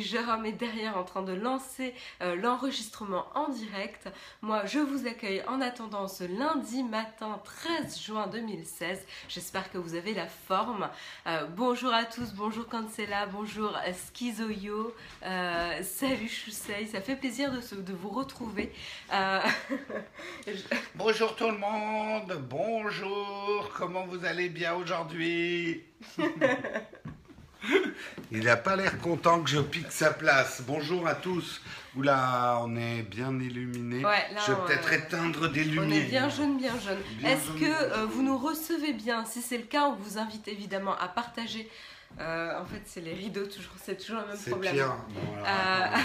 Jérôme est derrière en train de lancer euh, l'enregistrement en direct. Moi, je vous accueille en attendant ce lundi matin 13 juin 2016. J'espère que vous avez la forme. Euh, bonjour à tous, bonjour Cancela, bonjour Skizoyo, euh, salut Chusei, ça fait plaisir de, de vous retrouver. bonjour tout le monde, bonjour, comment vous allez bien aujourd'hui? Il n'a pas l'air content que je pique sa place. Bonjour à tous. Oula, on est bien illuminé. je vais peut-être éteindre des lumières. On est bien jeune, bien jeune. Est-ce que euh, vous nous recevez bien? Si c'est le cas, on vous invite évidemment à partager. Euh, en fait, c'est les rideaux, toujours, c'est toujours le même problème. Pire. Euh,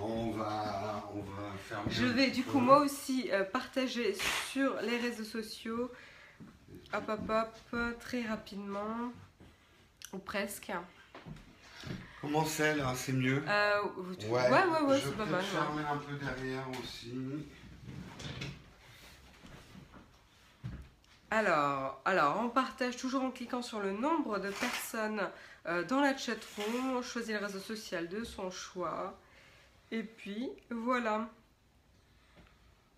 on, va, on va faire. Je vais du coup moi aussi partager sur les réseaux sociaux. Hop, hop, hop, très rapidement. Ou presque. Comment c'est là C'est mieux euh, Ouais, ouais, ouais, c'est pas mal. Je vais fermer un peu derrière aussi. Alors, alors, on partage toujours en cliquant sur le nombre de personnes euh, dans la chatroom. On choisit le réseau social de son choix. Et puis, voilà.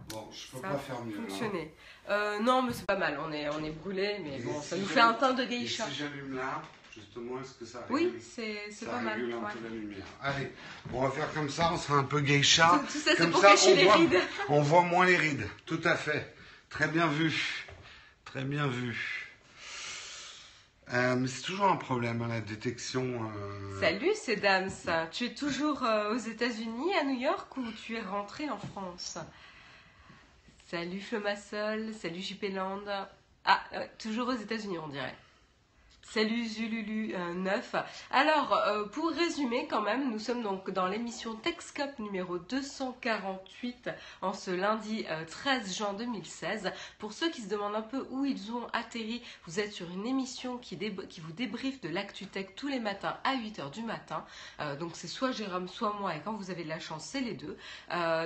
Bon, je peux pas faire mieux. Fonctionner. Euh, non, mais c'est pas mal. On est, on est brûlé, mais bon, ça nous fait un teint de geisha. si j'allume là justement, est-ce que ça Oui, c'est pas mal. un peu la lumière? Allez, on va faire comme ça, on sera un peu geisha. Tout ça, comme ça, on, les voit, rides. on voit moins les rides. Tout à fait. Très bien vu. Très bien vu. Euh, mais c'est toujours un problème, hein, la détection. Euh. Salut, c'est Dams. Tu es toujours euh, aux États-Unis, à New York, ou tu es rentré en France? Salut Flomasol, salut JP Land. Ah, toujours aux États-Unis, on dirait. Salut Zululu 9. Euh, Alors, euh, pour résumer quand même, nous sommes donc dans l'émission Texcop numéro 248 en ce lundi 13 euh, juin 2016. Pour ceux qui se demandent un peu où ils ont atterri, vous êtes sur une émission qui, vous débriefe de l'ActuTech tous les matins à 8h du matin. donc c'est soit Jérôme, soit moi, et quand vous avez de la chance, c'est les deux.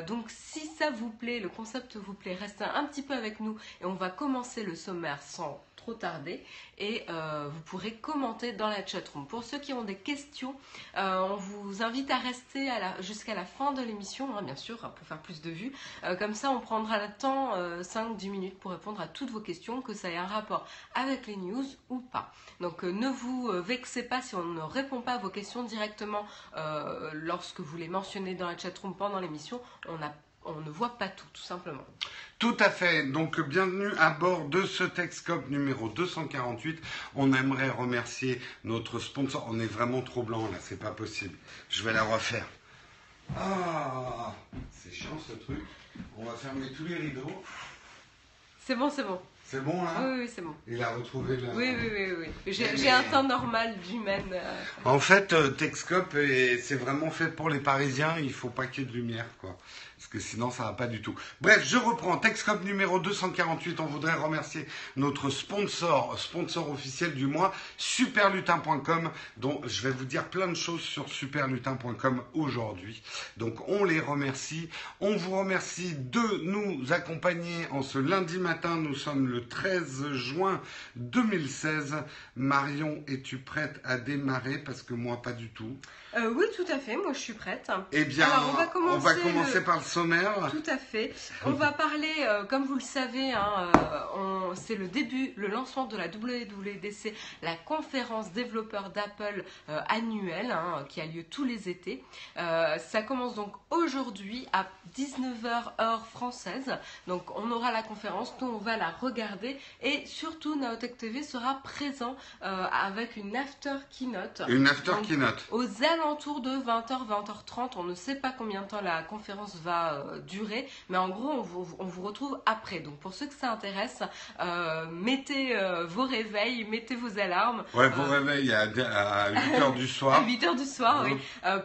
donc si ça vous plaît, le concept vous plaît, restez un petit peu avec nous et on va commencer le sommaire sans trop tarder et euh, vous pourrez commenter dans la chatroom. Pour ceux qui ont des questions, euh, on vous invite à rester jusqu'à la fin de l'émission, hein, bien sûr, pour faire plus de vues. Euh, comme ça, on prendra le temps, 5-10 minutes, pour répondre à toutes vos questions, que ça ait un rapport avec les news ou pas. Donc ne vous vexez pas si on ne répond pas à vos questions directement lorsque vous les mentionnez dans la chatroom pendant l'émission. On a on ne voit pas tout, tout simplement. Tout à fait. Donc, bienvenue à bord de ce Texcop numéro 248. On aimerait remercier notre sponsor. On est vraiment trop blanc là, c'est pas possible. Je vais la refaire. Ah, c'est chiant ce truc. On va fermer tous les rideaux. C'est bon, c'est bon. C'est bon, là Oui, oui, c'est bon. Il a retrouvé la... Oui, oui, oui, oui. J'ai un temps normal d'humaine. Euh. En fait, euh, Texcop, c'est vraiment fait pour les Parisiens. Il faut pas qu'il y ait de lumière, quoi parce que sinon ça va pas du tout. Bref, je reprends. Texcop numéro 248. On voudrait remercier notre sponsor, sponsor officiel du mois, superlutin.com, dont je vais vous dire plein de choses sur superlutin.com aujourd'hui. Donc on les remercie. On vous remercie de nous accompagner en ce lundi matin. Nous sommes le 13 juin 2016. Marion, es-tu prête à démarrer? Parce que moi pas du tout. Euh, oui, tout à fait. Moi, je suis prête. Eh bien, on va commencer, par le sommaire. Tout à fait. On va parler, euh, comme vous le savez, hein, euh, c'est le début, le lancement de la WWDC, la conférence développeur d'Apple annuelle, hein, qui a lieu tous les étés. ça commence donc aujourd'hui à 19h heure française. Donc, on aura la conférence, nous on va la regarder et surtout Naotech TV sera présent avec une after keynote. Une after keynote. Aux alentours de 20h, 20h30. On ne sait pas combien de temps la conférence va euh, durer, mais en gros, on vous, on vous, retrouve après. Donc pour ceux que ça intéresse, euh, mettez euh, vos réveils, mettez vos alarmes. Ouais, vos réveils à, 8h du soir. à 8h du soir, oui.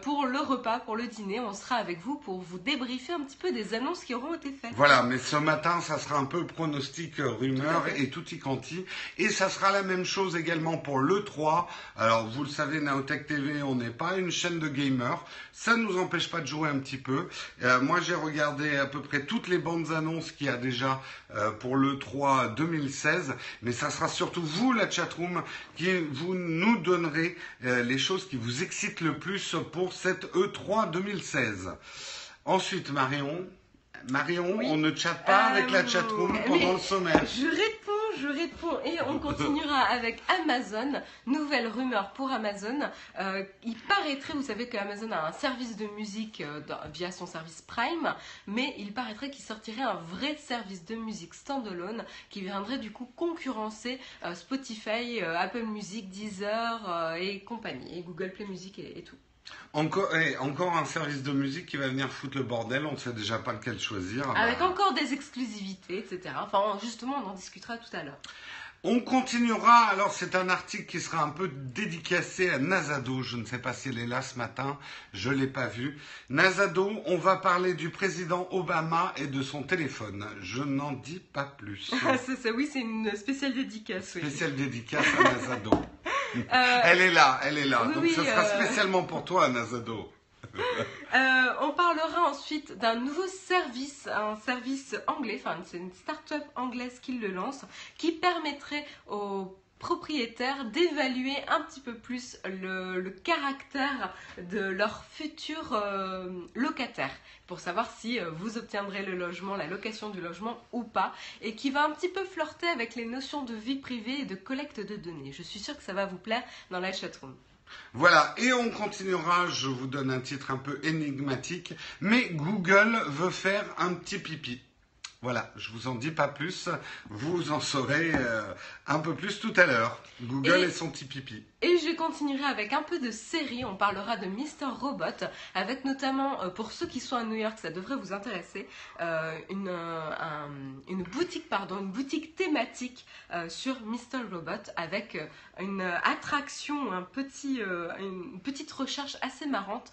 pour le repas, pour le dîner, on sera avec vous pour vous débriefer un petit peu des annonces qui auront été faites. Voilà, mais ce matin, ça sera un peu pronostic, rumeur et tutti quanti. Et ça sera la même chose également pour l'E3. Alors, vous le savez, Naotech TV, on n'est pas une chaîne de gamers. Ça ne nous empêche pas de jouer un petit peu. Euh, moi, j'ai regardé à peu près toutes les bandes annonces qu'il y a déjà euh, pour le 3 2016, mais ça sera surtout vous, la chatroom, qui vous nous donnerez euh, les choses qui vous excitent le plus pour cette E3 2016. Ensuite, Marion. Marion, on ne chatte pas avec la chatroom pendant le sommaire. Je réponds, je réponds. Et on continuera avec Amazon. Nouvelle rumeur pour Amazon. Euh, il paraîtrait, vous savez que Amazon a un service de musique euh, via son service Prime, mais il paraîtrait qu'il sortirait un vrai service de musique standalone qui viendrait du coup concurrencer euh, Spotify, Apple Music, Deezer et compagnie, et Google Play Music et tout. Encore, eh, encore un service de musique qui va venir foutre le bordel, on ne sait déjà pas lequel choisir. Ah Avec bah, encore des exclusivités, etc. Enfin, justement, on en discutera tout à l'heure. On continuera, alors c'est un article qui sera un peu dédicacé à Nazado, je ne sais pas si elle est là ce matin, je ne l'ai pas vu. Nazado, on va parler du président Obama et de son téléphone, je n'en dis pas plus. c'est ça, oui, c'est une spéciale dédicace. oui. Spéciale dédicace à Nazado. Euh, Elle est là, elle est là, oui, donc oui, ce sera euh. spécialement pour toi Nazado. Euh, on parlera ensuite d'un nouveau service, un service anglais, enfin c'est une start-up anglaise qui le lance, qui permettrait aux propriétaires d'évaluer un petit peu plus le, caractère de leurs futurs euh, locataires pour savoir si euh, vous obtiendrez le logement, la location du logement ou pas et qui va un petit peu flirter avec les notions de vie privée et de collecte de données. Je suis sûre que ça va vous plaire dans la chatroom. Voilà, et on continuera, je vous donne un titre un peu énigmatique, mais Google veut faire un petit pipi. Voilà, je vous en dis pas plus, vous en saurez euh, un peu plus tout à l'heure. Google Et- et, son petit pipi. Et je continuerai avec un peu de série. On parlera de Mr. Robot, avec notamment, euh, pour ceux qui sont à New York, ça devrait vous intéresser, euh, une, un- une boutique, pardon, une boutique thématique sur Mr. Robot, avec une attraction, un petit, une petite recherche assez marrante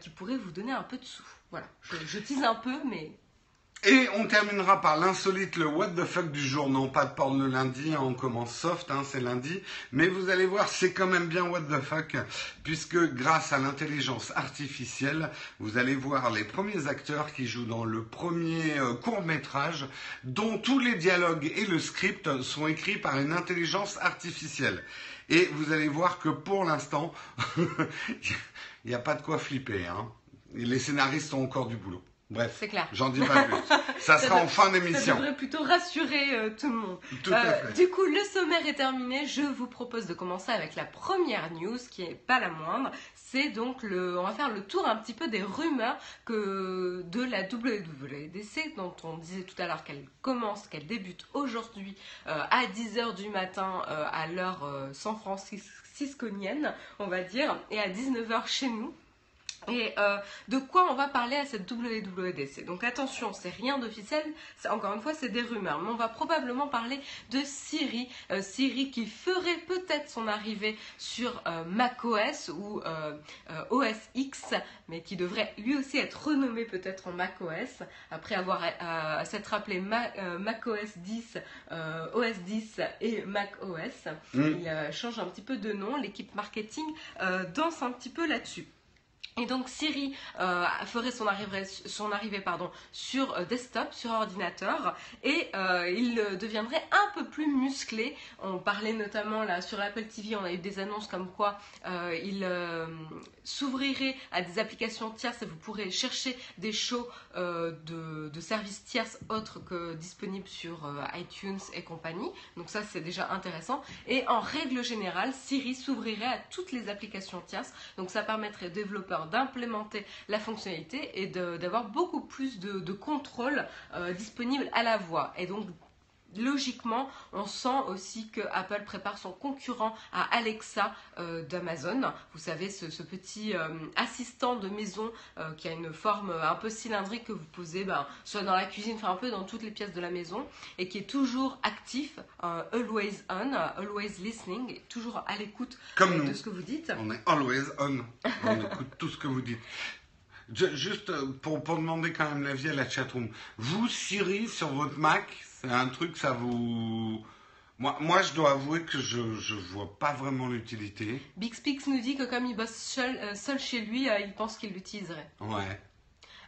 qui pourrait vous donner un peu de sous. Voilà, je, je tease un peu, mais Et on terminera par l'insolite, le what the fuck du jour. Non, pas de porn le lundi, hein, on commence soft, hein, c'est lundi. Mais vous allez voir, c'est quand même bien what the fuck, puisque grâce à l'intelligence artificielle, vous allez voir les premiers acteurs qui jouent dans le premier court métrage, dont tous les dialogues et le script sont écrits par une intelligence artificielle. Et vous allez voir que pour l'instant, il n'y a pas de quoi flipper. Hein. Les scénaristes ont encore du boulot. Bref. c'est clair. J'en dis pas plus. Ça sera en fin Ça d'émission. devrait plutôt rassurer euh, tout le monde. Tout à Euh, fait. Du coup, le sommaire est terminé. Je vous propose de commencer avec la première news, qui est pas la moindre. C'est donc le, on va faire le tour un petit peu des rumeurs que de la WWDC, dont on disait tout à l'heure qu'elle commence, qu'elle débute aujourd'hui euh, à 10h du matin euh, à l'heure san francisconienne, on va dire, et à 19h chez nous. Et euh, de quoi on va parler à cette WWDC Donc attention, c'est rien d'officiel, encore une fois c'est des rumeurs, mais on va probablement parler de Siri, euh, Siri qui ferait peut-être son arrivée sur euh, macOS ou euh, euh, OS X, mais qui devrait lui aussi être renommé peut-être en macOS, après avoir euh, s'être appelé Ma- macOS 10, euh, OS 10 et macOS. Mm. Il change un petit peu de nom, l'équipe marketing danse un petit peu là-dessus. Et donc Siri euh, ferait son arrivée, son arrivée pardon, sur euh, desktop, sur ordinateur, et euh, il deviendrait un peu plus musclé. On parlait notamment là sur l'Apple TV, on a eu des annonces comme quoi il s'ouvrirait à des applications tierces et vous pourrez chercher des shows de, de services tierces autres que disponibles sur iTunes et compagnie. Donc ça c'est déjà intéressant. Et en règle générale, Siri s'ouvrirait à toutes les applications tierces. Donc ça permettrait aux développeurs d'implémenter la fonctionnalité et d'avoir beaucoup plus de, de contrôle euh, disponible à la voix. Et donc logiquement, on sent aussi que Apple prépare son concurrent à Alexa euh, d'Amazon. Vous savez, ce, ce petit euh, assistant de maison euh, qui a une forme un peu cylindrique que vous posez ben, soit dans la cuisine, enfin un peu dans toutes les pièces de la maison, et qui est toujours actif, always on, always listening, toujours à l'écoute de ce que vous dites. On est always on. On écoute tout ce que vous dites. Je- juste pour, pour demander quand même l'avis à la chatroom. Vous, Siri, sur votre Mac, c'est un truc, ça vous... Moi, moi, je dois avouer que je ne vois pas vraiment l'utilité. Bixpix nous dit que comme il bosse seul, euh, seul chez lui, euh, il pense qu'il l'utiliserait. Ouais.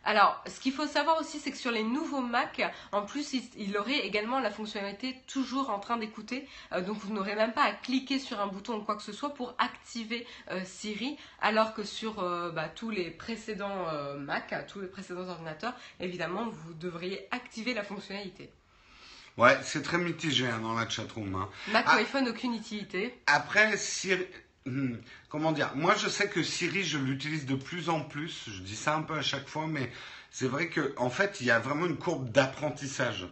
Alors, ce qu'il faut savoir aussi, c'est que sur les nouveaux Mac, en plus, il, il aurait également la fonctionnalité toujours en train d'écouter. Euh, donc, vous n'aurez même pas à cliquer sur un bouton ou quoi que ce soit pour activer euh, Siri, alors que sur euh, bah, tous les précédents Mac, tous les précédents ordinateurs, évidemment, vous devriez activer la fonctionnalité. Ouais, c'est très mitigé hein, dans la chatroom. Hein. Mac Ah. ou iPhone, aucune utilité. Après, Siri. hmm, Comment dire? Moi, je sais que Siri, je l'utilise de plus en plus. Je dis ça un peu à chaque fois, mais c'est vrai que, en fait, il y a vraiment une courbe d'apprentissage.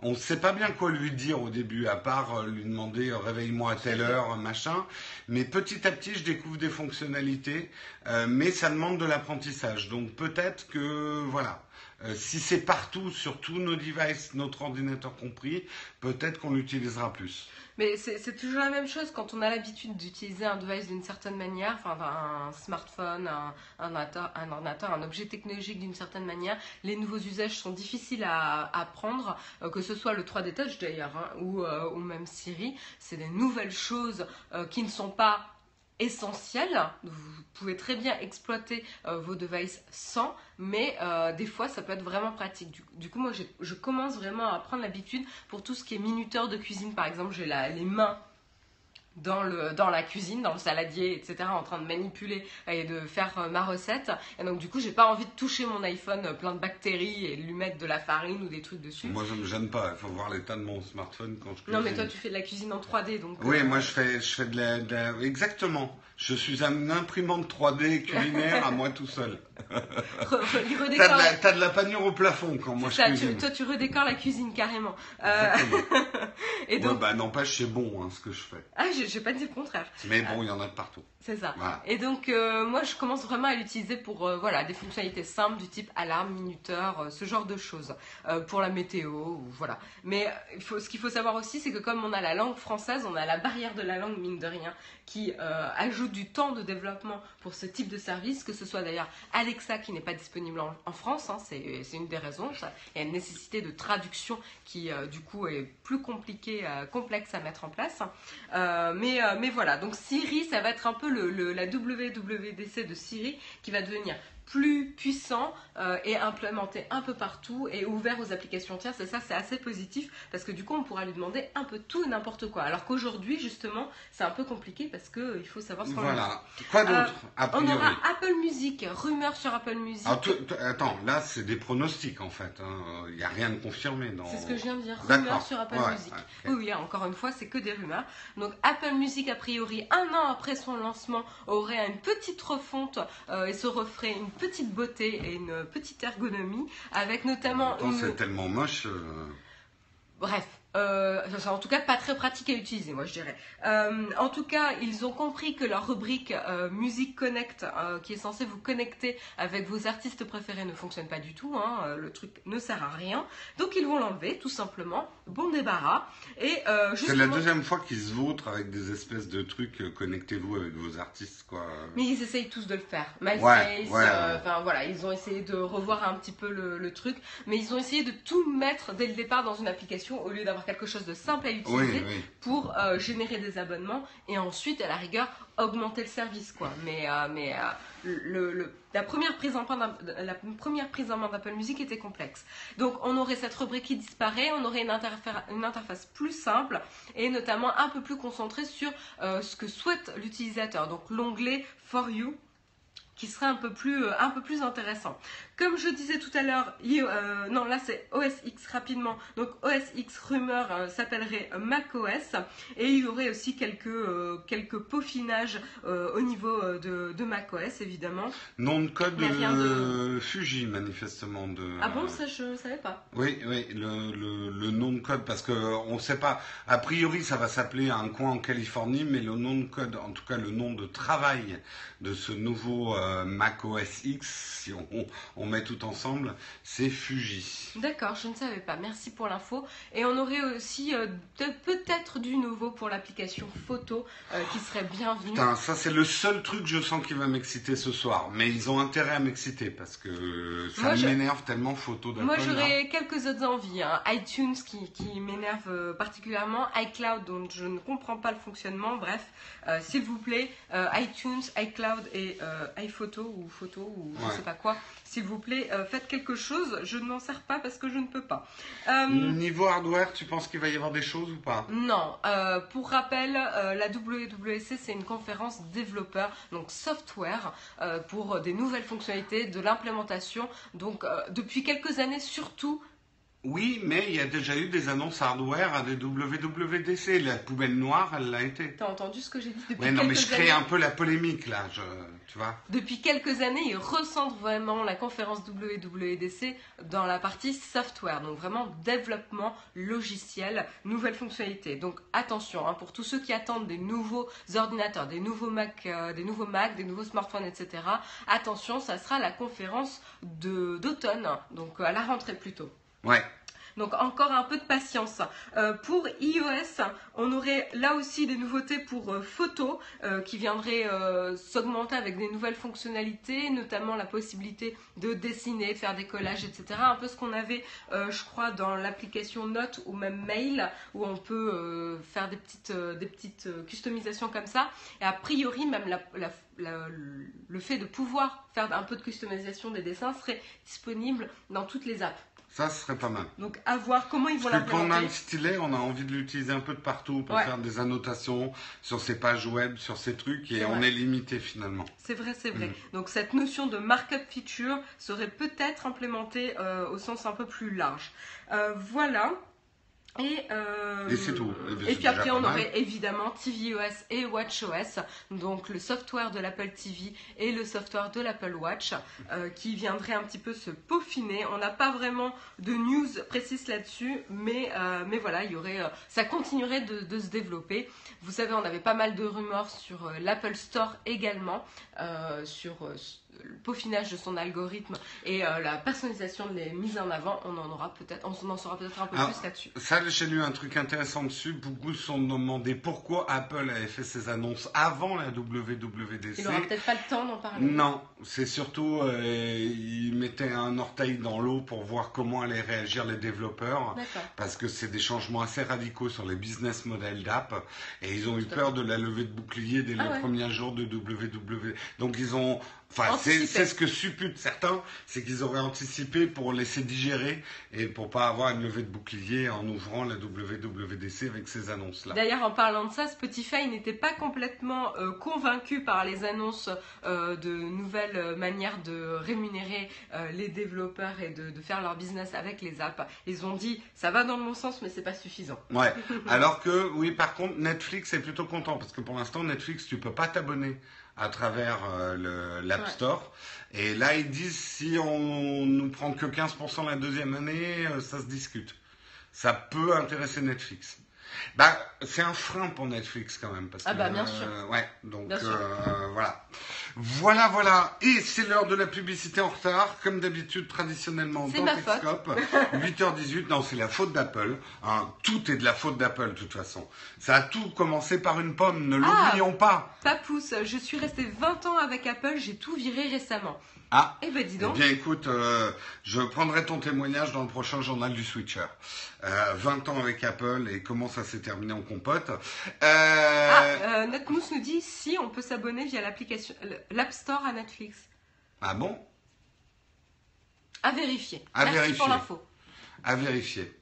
On ne sait pas bien quoi lui dire au début, à part euh, lui demander euh, réveille-moi à telle heure, machin. Mais petit à petit, je découvre des fonctionnalités, euh, mais ça demande de l'apprentissage. Donc peut-être que, voilà, euh, si c'est partout, sur tous nos devices, notre ordinateur compris, peut-être qu'on l'utilisera plus. Mais c'est toujours la même chose quand on a l'habitude d'utiliser un device d'une certaine manière, enfin un smartphone, un, ordinateur, un objet technologique d'une certaine manière. Les nouveaux usages sont difficiles à apprendre, euh, que ce soit le 3D Touch d'ailleurs, hein, ou, euh, ou même Siri. C'est des nouvelles choses qui ne sont pas essentielles. Vous pouvez très bien exploiter euh, vos devices sans, mais euh, des fois ça peut être vraiment pratique. Du, du coup, moi je commence vraiment à prendre l'habitude pour tout ce qui est minuteur de cuisine, par exemple, j'ai les mains dans, le, dans la cuisine, dans le saladier, etc., en train de manipuler et de faire euh, ma recette. Et donc, du coup, j'ai pas envie de toucher mon iPhone euh, plein de bactéries et de lui mettre de la farine ou des trucs dessus. Moi, ça me gêne pas. Il faut voir l'état de mon smartphone quand je non, mais cuisine. toi, tu fais de la cuisine en 3D, donc. Oui, euh, moi, je fais, je fais de la, de la- Exactement. Je suis un imprimante 3D culinaire à moi tout seul. re- re- il T'as de, la, la- t'as de la panure au plafond quand moi je ça, tu- cuisine. toi, tu redécores la cuisine carrément. Euh, et donc, Ouais, bah n'empêche, c'est bon hein, ce que je fais. ah, j'ai j'ai pas dit le contraire. Mais bon, il y en a de partout. C'est ça. Voilà. Et donc, euh, moi, je commence vraiment à l'utiliser pour euh, voilà, des fonctionnalités simples du type alarme, minuteur, euh, ce genre de choses. Pour la météo, ou voilà. Mais il faut, ce qu'il faut savoir aussi, c'est que comme on a la langue française, on a la barrière de la langue, mine de rien, qui ajoute du temps de développement pour ce type de service, que ce soit d'ailleurs Alexa qui n'est pas disponible en, en France, hein, c'est une des raisons. Ça. Il y a une nécessité de traduction qui, du coup, est plus compliquée, complexe à mettre en place. Mais, mais voilà, donc Siri, ça va être un peu le, le- la WWDC de Siri qui va devenir plus puissant euh, et implémenté un peu partout et ouvert aux applications tierces. Et ça, c'est assez positif parce que du coup, on pourra lui demander un peu tout et n'importe quoi. Alors qu'aujourd'hui, justement, c'est un peu compliqué parce qu'il faut savoir ce qu'on a. Voilà. Quoi d'autre, Euh, On aura Apple Music, rumeur sur Apple Music. Alors, Attends, là, c'est des pronostics en fait. hein. Il n'y a rien de confirmé. Dans... C'est ce que je viens de dire, rumeur sur Apple Ouais, Music. ok. Oui, oui, encore une fois, c'est que des rumeurs. Donc Apple Music, a priori, un an après son lancement, aurait une petite refonte euh, et se referait une petite beauté et une petite ergonomie, avec notamment une... c'est tellement moche. euh, Bref, euh, en tout cas pas très pratique à utiliser, moi je dirais. Euh, en tout cas, ils ont compris que leur rubrique euh, Music Connect, qui est censée vous connecter avec vos artistes préférés, ne fonctionne pas du tout. hein, le truc ne sert à rien. Donc ils vont l'enlever, tout simplement. Bon débarras. Et euh, C'est la deuxième fois qu'ils se vautrent avec des espèces de trucs. euh, Connectez-vous avec vos artistes, quoi. Mais ils essayent tous de le faire. MySpace, Ouais, ouais, euh, ouais. voilà, ils ont essayé de revoir un petit peu le, le truc, mais ils ont essayé de tout mettre dès le départ dans une application au lieu d'avoir quelque chose de simple à utiliser oui. pour générer des abonnements et ensuite, à la rigueur, augmenter le service, quoi. Mais, euh, mais euh, la première prise en main la première prise en main d'Apple Music était complexe. Donc, on aurait cette rubrique qui disparaît, on aurait une, interfa- une interface plus simple et notamment un peu plus concentrée sur euh, ce que souhaite l'utilisateur. Donc, l'onglet For You qui serait un peu plus intéressant. Comme je disais tout à l'heure, euh, non là c'est OS X rapidement, donc OS X rumeur euh, s'appellerait macOS et il y aurait aussi quelques, euh, quelques peaufinages au niveau de, de macOS évidemment. Nom de code de- Fuji, manifestement. De... Ah bon, ça je savais pas. Oui, oui, le, le, le nom de code, parce que on ne sait pas. A priori, ça va s'appeler un coin en Californie, mais le nom de code, en tout cas le nom de travail de ce nouveau euh, Mac OS X, si on, on met tout ensemble, c'est Fuji. D'accord, je ne savais pas. Merci pour l'info. Et on aurait aussi euh, peut-être du nouveau pour l'application photo euh, qui serait bienvenue. Putain, ça c'est le seul truc, je sens, qui va m'exciter ce soir. Mais ils ont intérêt à m'exciter, parce que ça je- m'énerve tellement photo d'Apple. Moi, là. j'aurais quelques autres envies. hein. iTunes qui, qui m'énerve euh, particulièrement. iCloud dont je ne comprends pas le fonctionnement. Bref, euh, s'il vous plaît, euh, iTunes, iCloud et euh, iPhone photo ou photo ou je Ouais. sais pas quoi. S'il vous plaît, faites quelque chose. Je ne m'en sers pas parce que je ne peux pas. Niveau hardware, tu penses qu'il va y avoir des choses ou pas? Non, euh, pour rappel, euh, la WWC c'est une conférence développeur, donc software, euh, pour des nouvelles fonctionnalités, de l'implémentation. Donc euh, depuis quelques années surtout, Oui, mais il y a déjà eu des annonces hardware à des WWDC. La poubelle noire, elle l'a été. t'as entendu ce que j'ai dit depuis Ouais, non, mais je crée années un peu la polémique là, je, tu vois. Depuis quelques années, ils recentrent vraiment la conférence WWDC dans la partie software, donc vraiment développement logiciel, nouvelles fonctionnalités. Donc attention, hein, pour tous ceux qui attendent des nouveaux ordinateurs, des nouveaux Mac, euh, des nouveaux Mac, des nouveaux smartphones, etc. Attention, ça sera la conférence d'automne, donc à la rentrée plutôt. Ouais. Donc encore un peu de patience. Euh, pour iOS, on aurait là aussi des nouveautés pour euh, photos euh, qui viendraient s'augmenter avec des nouvelles fonctionnalités, notamment la possibilité de dessiner, faire des collages, etc. Un peu ce qu'on avait, je crois, dans l'application Note ou même Mail, où on peut faire des petites, des petites customisations comme ça. Et a priori, même la- le fait de pouvoir faire un peu de customisation des dessins serait disponible dans toutes les apps. Ça, ce serait pas mal. Donc à voir comment ils vont Parce que quand on a le stylet, on a envie de l'utiliser un peu de partout pour Ouais. faire des annotations sur ses pages web, sur ses trucs, et on vrai. est limité finalement. C'est vrai, c'est vrai. Mm. Donc cette notion de markup feature serait peut-être implémentée euh, au sens un peu plus large. Euh, voilà. Et, euh, Et c'est tout. Et bien, Et c'est puis après, on aurait évidemment tvOS et watchOS, donc le software de l'Apple TV et le software de l'Apple Watch, euh, qui viendraient un petit peu se peaufiner. On n'a pas vraiment de news précises là-dessus, mais, euh, mais voilà, il y aurait, ça continuerait de, de se développer. Vous savez, on avait pas mal de rumeurs sur l'Apple Store également, sur le peaufinage de son algorithme et la personnalisation de les mises en avant. On en aura peut-être, on en saura peut-être un peu Alors, plus là-dessus. Ça, j'ai lu un truc intéressant dessus. Beaucoup se sont demandé pourquoi Apple avait fait ses annonces avant la WWDC. Il n'aura peut-être pas le temps d'en parler. Non, c'est surtout, euh, ils mettaient un orteil dans l'eau pour voir comment allaient réagir les développeurs. Parce que c'est des changements assez radicaux sur les business models d'app. Et ils ont eu peur de la levée de bouclier dès Ah les ouais. premiers jours de WW. Donc ils ont. Enfin, c'est ce que supputent certains, c'est qu'ils auraient anticipé pour laisser digérer et pour pas avoir une levée de bouclier en ouvrant la WWDC avec ces annonces-là. D'ailleurs, en parlant de ça, Spotify n'était pas complètement euh, convaincu par les annonces euh, de nouvelles manières de rémunérer euh, les développeurs et de, de faire leur business avec les apps. Ils ont dit, ça va dans le bon sens, mais c'est pas suffisant. Ouais. Alors que, oui, par contre, Netflix est plutôt content parce que pour l'instant, Netflix, tu peux pas t'abonner à travers euh, le- l'App Ouais. Store. Et là, ils disent si on nous prend que 15% la deuxième année, euh, ça se discute. Ça peut intéresser Netflix. Bah, c'est un frein pour Netflix quand même. Parce Ah que, bah, bien euh, sûr. ouais, donc Bien sûr. euh, voilà. Voilà, voilà. Et c'est l'heure de la publicité en retard, comme d'habitude, traditionnellement dans ma faute. Techscope. 8h18, non, c'est la faute d'Apple. hein. Tout est de la faute d'Apple, de toute façon. Ça a tout commencé par une pomme, ne Ah. l'oublions pas. Papousse, je suis restée 20 ans avec Apple, j'ai tout viré récemment. Ah, Eh ben dis eh donc. bien écoute, euh, je prendrai ton témoignage dans le prochain journal du Switcher. Euh, 20 ans avec Apple et comment ça s'est terminé en compote. Ah, Euh, euh, Netmousse nous dit si on peut s'abonner via l'application, l'App Store à Netflix. ah bon? À vérifier. À Merci vérifier. pour l'info. À vérifier.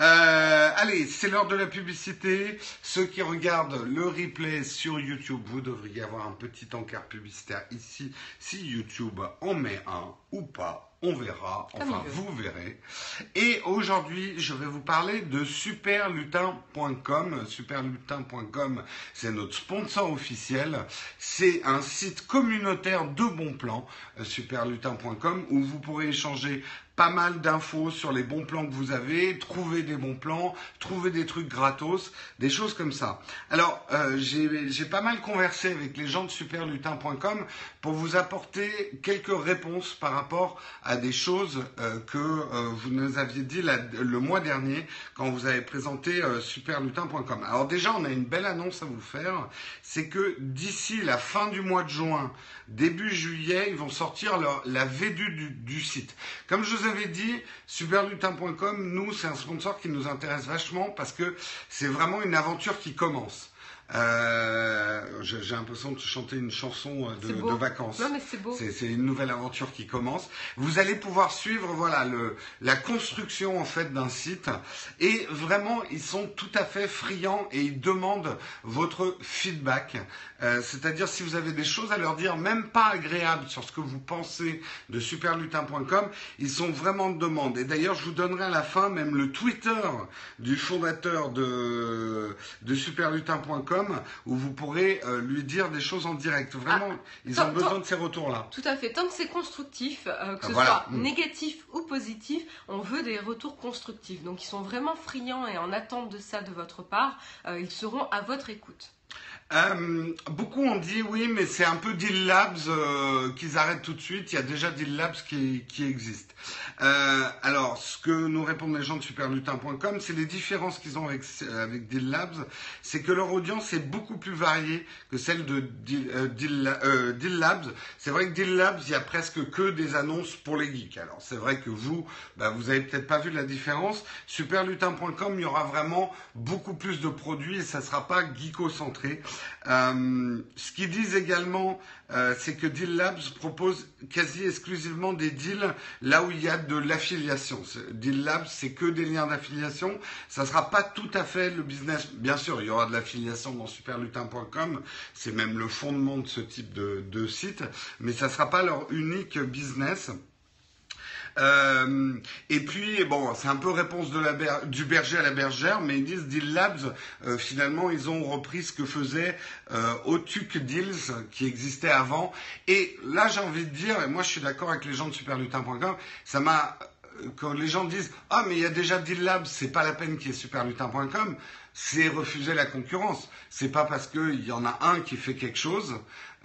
Euh, allez, c'est l'heure de la publicité. Ceux qui regardent le replay sur YouTube, vous devriez avoir un petit encart publicitaire ici. Si YouTube en met un ou pas, on verra. Enfin, vous verrez. Et aujourd'hui, je vais vous parler de superlutin.com. Superlutin.com, c'est notre sponsor officiel. C'est un site communautaire de bons plans, euh, superlutin.com, où vous pourrez échanger pas mal d'infos sur les bons plans que vous avez, trouver des bons plans, trouver des trucs gratos, des choses comme ça. Alors, euh, j'ai pas mal conversé avec les gens de superlutin.com pour vous apporter quelques réponses par rapport à des choses euh, que euh, vous nous aviez dit le mois dernier quand vous avez présenté euh, superlutin.com. Alors déjà, on a une belle annonce à vous faire, c'est que d'ici la fin du mois de juin, début juillet, ils vont sortir la V2 du, du site. Comme je vous avais dit, superlutin.com, nous, c'est un sponsor qui nous intéresse vachement parce que c'est vraiment une aventure qui commence. Euh, j'ai l'impression de chanter une chanson euh, de, vacances. Non, mais c'est beau. C'est c'est une nouvelle aventure qui commence. Vous allez pouvoir suivre voilà le, la construction en fait d'un site et vraiment ils sont tout à fait friands et ils demandent votre feedback. Euh, C'est-à-dire si vous avez des choses à leur dire, même pas agréables sur ce que vous pensez de superlutin.com, ils sont vraiment de demande. Et d'ailleurs je vous donnerai à la fin même le Twitter du fondateur de, de superlutin.com où vous pourrez euh, lui dire des choses en direct. Vraiment, ils ont besoin tant- de ces retours-là. Tout à fait. Tant que c'est constructif, euh, que Ah, ce voilà. soit négatif ou positif, on veut des retours constructifs. Donc ils sont vraiment friands et en attente de ça de votre part. Ils seront à votre écoute. Euh, beaucoup ont dit oui, mais c'est un peu Deal Labs euh, qu'ils arrêtent tout de suite. Il y a déjà Deal Labs qui, existent. Euh, alors, ce que nous répondent les gens de superlutin.com, c'est les différences qu'ils ont avec, avec Labs, c'est que leur audience est beaucoup plus variée que celle de Deal Labs. C'est vrai que Deal Labs, il y a presque que des annonces pour les geeks. Alors, c'est vrai que vous, bah, vous avez peut-être pas vu la différence. Superlutin.com, il y aura vraiment beaucoup plus de produits et ça sera pas geeko-centré. Euh, ce qu'ils disent également, euh, c'est que Deal Labs propose quasi exclusivement des deals là où il y a de l'affiliation. Deal Labs, c'est que des liens d'affiliation. Ça sera pas tout à fait le business. Bien sûr, il y aura de l'affiliation dans superlutin.com. C'est même le fondement de ce type de, de site. Mais ça sera pas leur unique business. Euh, et puis, bon, c'est un peu réponse du berger à la bergère, mais ils disent Deal Labs, euh, finalement, ils ont repris ce que faisait euh, Otuc Deals, qui existait avant. Et là, j'ai envie de dire, et moi je suis d'accord avec les gens de superlutin.com, ça m'a... euh, Quand les gens disent Ah, mais il y a déjà Deal Labs, c'est pas la peine qu'il y ait superlutin.com, c'est refuser la concurrence. C'est pas parce qu'il y en a un qui fait quelque chose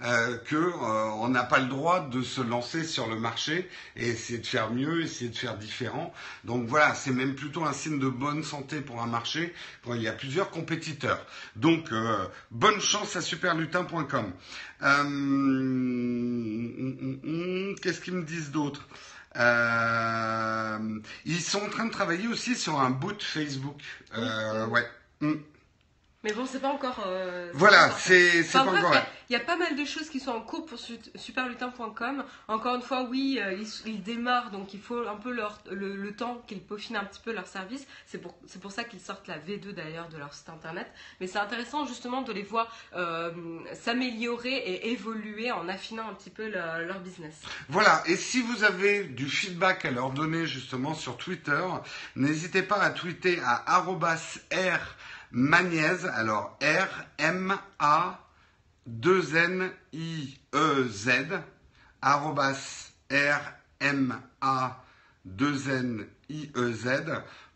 euh, que euh, on n'a pas le droit de se lancer sur le marché et essayer de faire mieux, essayer de faire différent. Donc voilà, c'est même plutôt un signe de bonne santé pour un marché quand il y a plusieurs compétiteurs. Donc euh, bonne chance à superlutin.com. Euh, Qu'est-ce qu'ils me disent d'autre? Euh, Ils sont en train de travailler aussi sur un boot Facebook. Euh, ouais. Hum. Mais bon, c'est pas encore. euh, Voilà, c'est Enfin, pas bref, encore il y a- pas mal de choses qui sont en cours pour su- superlutin.com. Encore une fois, oui, euh, ils, ils démarrent, donc il faut un peu leur, le, le temps qu'ils peaufinent un petit peu leur service. C'est pour, c'est pour ça qu'ils sortent la V2 d'ailleurs de leur site internet. Mais c'est intéressant justement de les voir euh, s'améliorer et évoluer en affinant un petit peu leur, leur business. Voilà, et si vous avez du feedback à leur donner justement sur Twitter, n'hésitez pas à tweeter à arrobas R Magnez, alors R M A 2 N I E Z arrobas R M A 2 N I E Z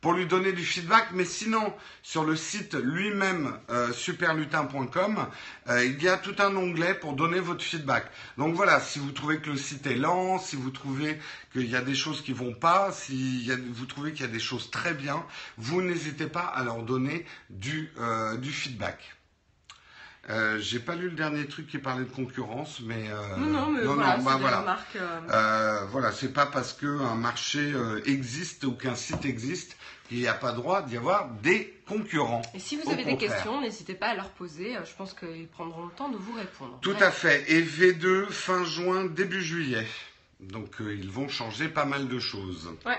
pour lui donner du feedback, mais sinon sur le site lui-même euh, superlutin.com, euh, il y a tout un onglet pour donner votre feedback. Donc voilà, si vous trouvez que le site est lent, si vous trouvez qu'il y a des choses qui vont pas, si vous trouvez qu'il y a des choses très bien, vous n'hésitez pas à leur donner du, euh, du feedback. Euh, J'ai pas lu le dernier truc qui parlait de concurrence, mais euh, non, non, mais voilà, bah des voilà. remarques. euh, Euh, voilà, c'est pas parce qu'un marché existe ou qu'un site existe qu'il n'y a pas droit d'y avoir des concurrents. Et si vous Au avez des questions, n'hésitez pas à leur poser. Je pense qu'ils prendront le temps de vous répondre. Tout Bref. à fait. Et V2 fin juin, début juillet. Donc ils vont changer pas mal de choses. Ouais.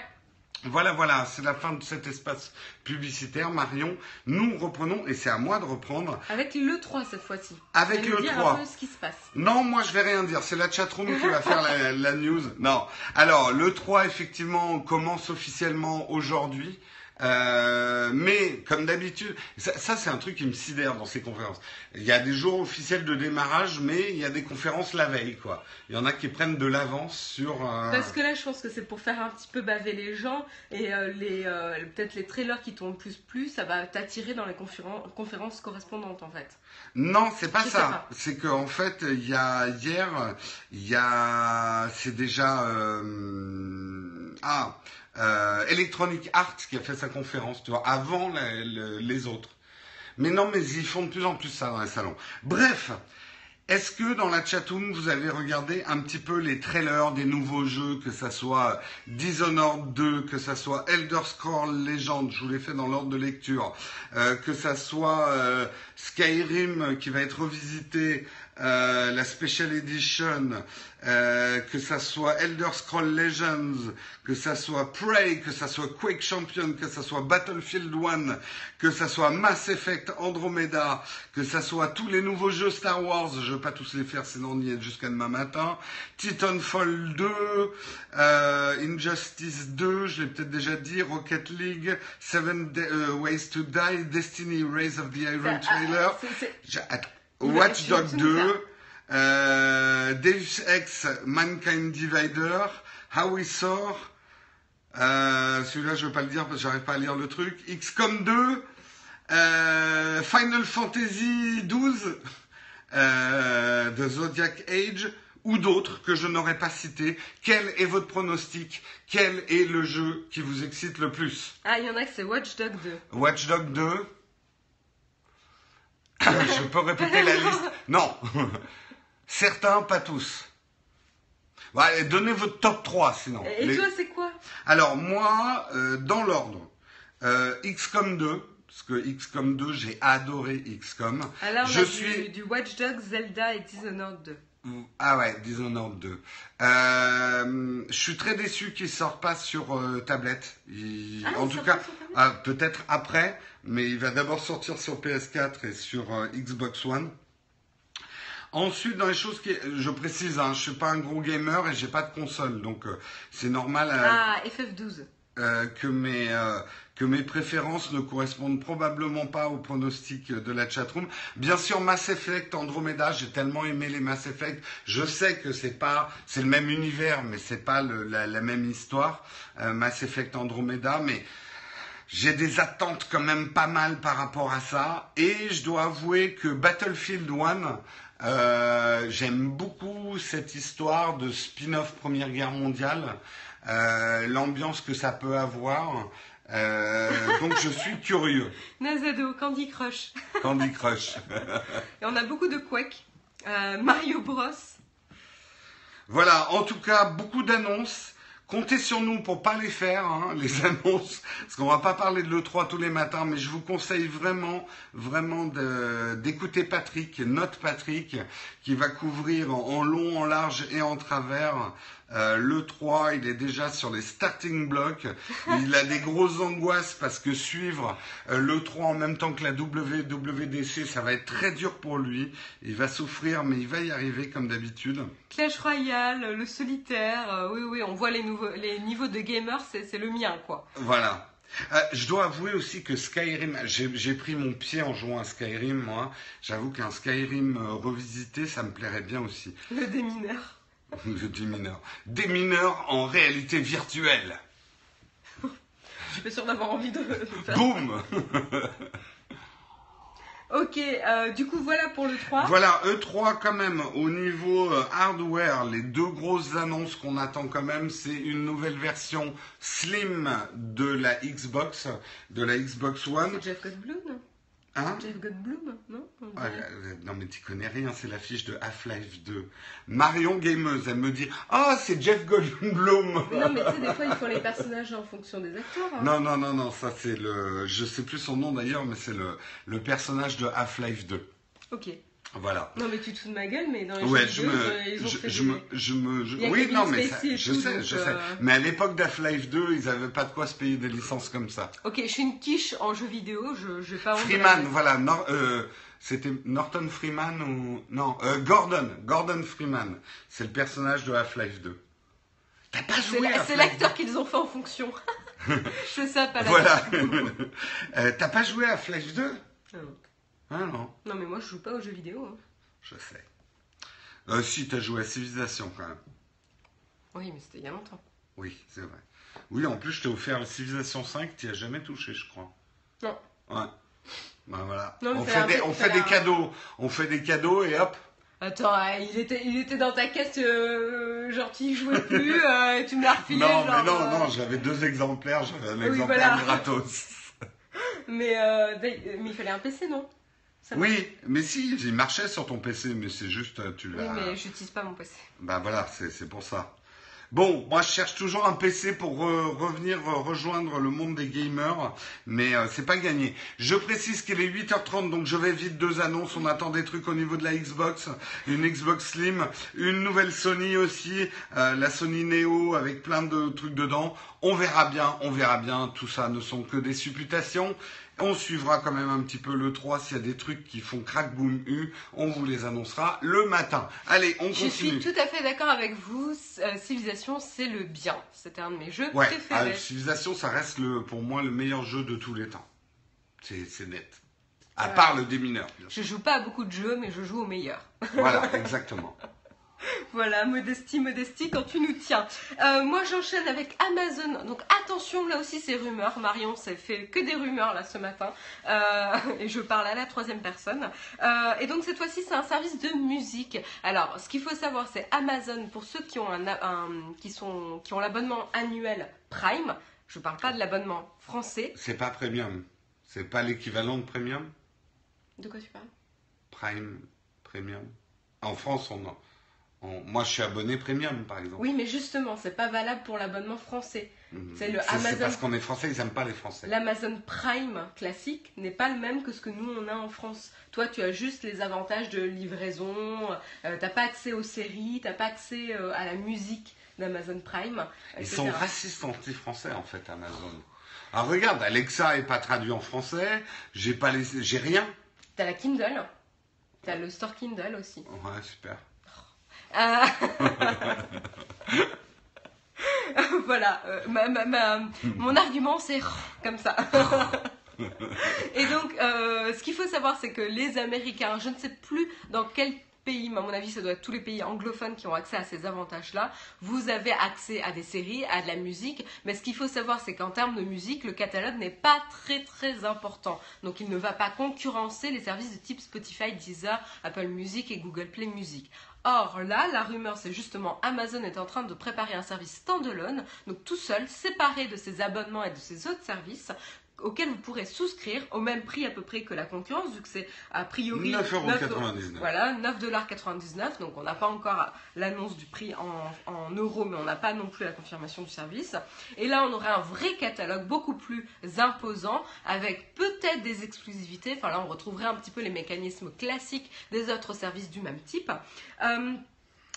Voilà, voilà, c'est la fin de cet espace publicitaire. Marion, nous reprenons, et c'est à moi de reprendre, Avec le 3 cette fois-ci. avec Vous le dire 3. un peu ce qui se passe. Non, moi je vais rien dire. C'est la chatroom qui va faire la, la news. Non. Alors, le 3, effectivement, commence officiellement aujourd'hui. Euh, mais comme d'habitude, ça, ça, c'est un truc qui me sidère dans ces conférences. Il y a des jours officiels de démarrage, mais il y a des conférences la veille, quoi. Il y en a qui prennent de l'avance sur. euh, Parce que là, je pense que c'est pour faire un petit peu baver les gens et euh, les peut-être les trailers qui tournent plus plus, ça va t'attirer dans les conféren- conférences correspondantes en fait. Non, c'est pas Je ça. C'est qu'en fait, il y a hier, il y a, c'est déjà ah euh, Electronic Arts qui a fait sa conférence, tu vois, avant les autres. Mais non, mais ils font de plus en plus ça dans les salons. Bref, Est-ce que dans la chatroom, vous avez regardé un petit peu les trailers des nouveaux jeux, que ça soit Dishonored 2, que ça soit Elder Scrolls Legend, je vous l'ai fait dans l'ordre de lecture, euh, que ça soit euh, Skyrim qui va être revisité, euh, la Special Edition, euh, que ça soit Elder Scroll Legends, que ça soit Prey, que ça soit Quake Champion, que ça soit Battlefield 1, que ça soit Mass Effect Andromeda, que ça soit tous les nouveaux jeux Star Wars, je vais pas tous les faire sinon on y est jusqu'à demain matin, Titanfall 2, euh, Injustice 2, je l'ai peut-être déjà dit, Rocket League, Seven euh, Ways to Die, Destiny, Rise of the Iron Ah, Trailer, Watch tu- Dog tu me 2, euh, Deus Ex Mankind Divider, How We Saw, euh, celui-là je veux pas le dire parce que j'arrive pas à lire le truc, XCOM 2, euh, Final Fantasy 12, euh, The Zodiac Age, ou d'autres que je n'aurais pas cités. Quel est votre pronostic? Quel est le jeu qui vous excite le plus? Ah, il y en a que c'est Watch Dog 2. Watch Dog 2. Je peux répéter la liste? Non. Certains, pas tous. Bon, allez, donnez votre top 3 sinon. Et Les- toi, c'est quoi? Alors moi, euh, dans l'ordre, euh, XCOM 2, parce que XCOM 2, j'ai adoré XCOM. On je suis... du, du Watch Dogs, Zelda et Dishonored 2. Ah ouais, Dishonored 2. Euh, je suis très déçu qu'il sorte pas sur euh, tablette. Il- Ah, en il tout cas, ah, peut-être après, mais il va d'abord sortir sur PS4 et sur euh, Xbox One. Ensuite, dans les choses qui, je précise, hein, je suis pas un gros gamer et j'ai pas de console, donc c'est normal Ah, FF12. euh, que mes que mes préférences ne correspondent probablement pas aux pronostics de la chatroom. Bien sûr, Mass Effect Andromeda, j'ai tellement aimé les Mass Effect. Je sais que c'est pas c'est le même univers, mais c'est pas la même histoire. euh, Mass Effect Andromeda, mais j'ai des attentes quand même pas mal par rapport à ça. Et je dois avouer que Battlefield 1, euh, j'aime beaucoup cette histoire de spin-off Première Guerre mondiale, euh, l'ambiance que ça peut avoir. Euh, donc je suis curieux. Nazado, Candy Crush. Candy Crush. Et on a beaucoup de Quake. Euh, Mario Bros. Voilà, en tout cas, beaucoup d'annonces. Comptez sur nous pour pas les faire, hein, les annonces, parce qu'on va pas parler de l'E3 tous les matins, mais je vous conseille vraiment, vraiment d'écouter Patrick, notre Patrick, qui va couvrir en, en long, en large et en travers euh, l'E3. Il est déjà sur les starting blocks. Il a des grosses angoisses parce que suivre euh, l'E3 en même temps que la WWDC, ça va être très dur pour lui. Il va souffrir, mais il va y arriver comme d'habitude. Clash Royale, le solitaire. euh, oui, oui, on voit les, nouveaux, les niveaux de gamers, c'est le mien, quoi. Voilà. Euh, je dois avouer aussi que Skyrim, j'ai j'ai pris mon pied en jouant à Skyrim, moi. J'avoue qu'un Skyrim euh, revisité, ça me plairait bien aussi. Le démineur. Le démineur. Démineur en réalité virtuelle. Je suis pas sûre d'avoir envie de, de faire. Boum Ok, euh, du coup, voilà pour le 3. Voilà, E3 quand même, au niveau euh, hardware, les deux grosses annonces qu'on attend quand même, c'est une nouvelle version slim de la Xbox, de la Xbox One. C'est Jeff Goldblum, Hein Jeff Goldblum, non? Euh, non mais tu connais rien, c'est l'affiche de Half-Life 2. Marion Gameuse, elle me dit Ah c'est Jeff Goldblum Non, mais tu sais, des fois, ils font les personnages en fonction des acteurs. hein. Non non non non, ça c'est le je sais plus son nom d'ailleurs mais c'est le, le personnage de Half-Life 2. Ok. Voilà. Non, mais tu te fous de ma gueule, mais dans les Ouais, jeux je vidéo, me, euh, ils ont je, fait je des- me, je me, je- oui, non, mais ça, je tout, sais, je euh, sais. Mais à l'époque d'Half-Life 2, ils avaient pas de quoi se payer des licences comme ça. Ok, je suis une quiche en jeu vidéo, je, je vais pas Freeman, la- voilà, Nor- euh, c'était Norton Freeman ou non, euh, Gordon, Gordon Freeman, c'est le personnage de Half-Life 2. T'as pas joué c'est l'acteur qu'ils ont fait en fonction. je fais ça, pas la Voilà. T'as pas joué à Half-Life 2 Non. Ah non, Non, mais moi, je joue pas aux jeux vidéo. hein. je sais. Euh, si, t'as joué à Civilization quand même. Oui, mais c'était il y a longtemps. Oui, c'est vrai. Oui, en plus, je t'ai offert la Civilization 5, t'y as jamais touché, je crois. Non. Ouais. Ben voilà. Non, mais on ça fait, l'air des, bien, on ça fait a des l'air- cadeaux. On fait des cadeaux et hop. Attends, euh, il était, il était dans ta caisse, euh, genre tu y jouais plus, euh, et tu me l'as refilé. non, genre, mais non, euh, non, j'avais deux exemplaires. J'avais un Oui, exemplaire voilà. gratos. Mais, euh, d'ailleurs- mais il fallait un PC, non? Oui, mais si, il marchait sur ton PC, mais c'est juste, tu Oui, l'as. mais j'utilise pas mon PC. Bah voilà, c'est pour ça. Bon, moi je cherche toujours un PC pour re- revenir euh, rejoindre le monde des gamers, mais euh, c'est pas gagné. Je précise qu'il est 8h30, donc je vais vite deux annonces. On attend des trucs au niveau de la Xbox, une Xbox Slim, une nouvelle Sony aussi, euh, la Sony Neo avec plein de trucs dedans. On verra bien, on verra bien. Tout ça ne sont que des supputations. On suivra quand même un petit peu le 3 s'il y a des trucs qui font crack boom u, on vous les annoncera le matin. Allez, on Je continue. suis tout à fait d'accord avec vous. euh, Civilisation, c'est le bien. C'était un de mes jeux Ouais, préférés. ah, Civilization, ça reste le, pour moi le meilleur jeu de tous les temps. C'est net. À Ouais. part le démineur. Je joue pas à beaucoup de jeux, mais je joue au meilleur. Voilà, exactement. Voilà, modestie, modestie, quand tu nous tiens. Euh, moi, j'enchaîne avec Amazon. Donc, attention, là aussi, c'est rumeurs. Marion s'est fait que des rumeurs, là, ce matin. Euh, et je parle à la troisième personne. Euh, et donc, cette fois-ci, c'est un service de musique. Alors, ce qu'il faut savoir, c'est Amazon, pour ceux qui ont, un, un- qui sont, qui ont l'abonnement annuel Prime. Je parle pas de l'abonnement français. C'est pas premium. C'est pas l'équivalent de premium? De quoi tu parles? Prime, premium? En France, on en- on- moi, je suis abonné premium, par exemple. Oui, mais justement, c'est pas valable pour l'abonnement français. Mhm. c'est le C'est Amazon- parce qu'on est français, ils aiment pas les Français. L'Amazon Prime classique n'est pas le même que ce que nous on a en France. Toi, tu as juste les avantages de livraison, euh, t'as pas accès aux séries, t'as pas accès euh, à la musique d'Amazon Prime. Ils sont racistes anti-français, en fait, Amazon. Alors regarde, Alexa est pas traduit en français. J'ai pas les, j'ai rien. T'as la Kindle, t'as le store Kindle aussi. Ouais, super. Euh, voilà, euh, ma- ma- ma- mon argument c'est comme ça. Et donc, euh, ce qu'il faut savoir, c'est que les Américains, je ne sais plus dans quel pays, mais à mon avis, ça doit être tous les pays anglophones qui ont accès à ces avantages-là. Vous avez accès à des séries, à de la musique, mais ce qu'il faut savoir, c'est qu'en termes de musique, le catalogue n'est pas très très important. Donc, il ne va pas concurrencer les services de type Spotify, Deezer, Apple Music et Google Play Music. Or là, la rumeur, c'est justement Amazon est en train de préparer un service standalone, donc tout seul, séparé de ses abonnements et de ses autres services, auxquels vous pourrez souscrire au même prix à peu près que la concurrence, vu que c'est a priori 9,99€. Voilà, 9,99$. Donc on n'a pas encore l'annonce du prix en, en euros, mais on n'a pas non plus la confirmation du service. Et là, on aurait un vrai catalogue beaucoup plus imposant, avec peut-être des exclusivités. Enfin là, on retrouverait un petit peu les mécanismes classiques des autres services du même type. Euh,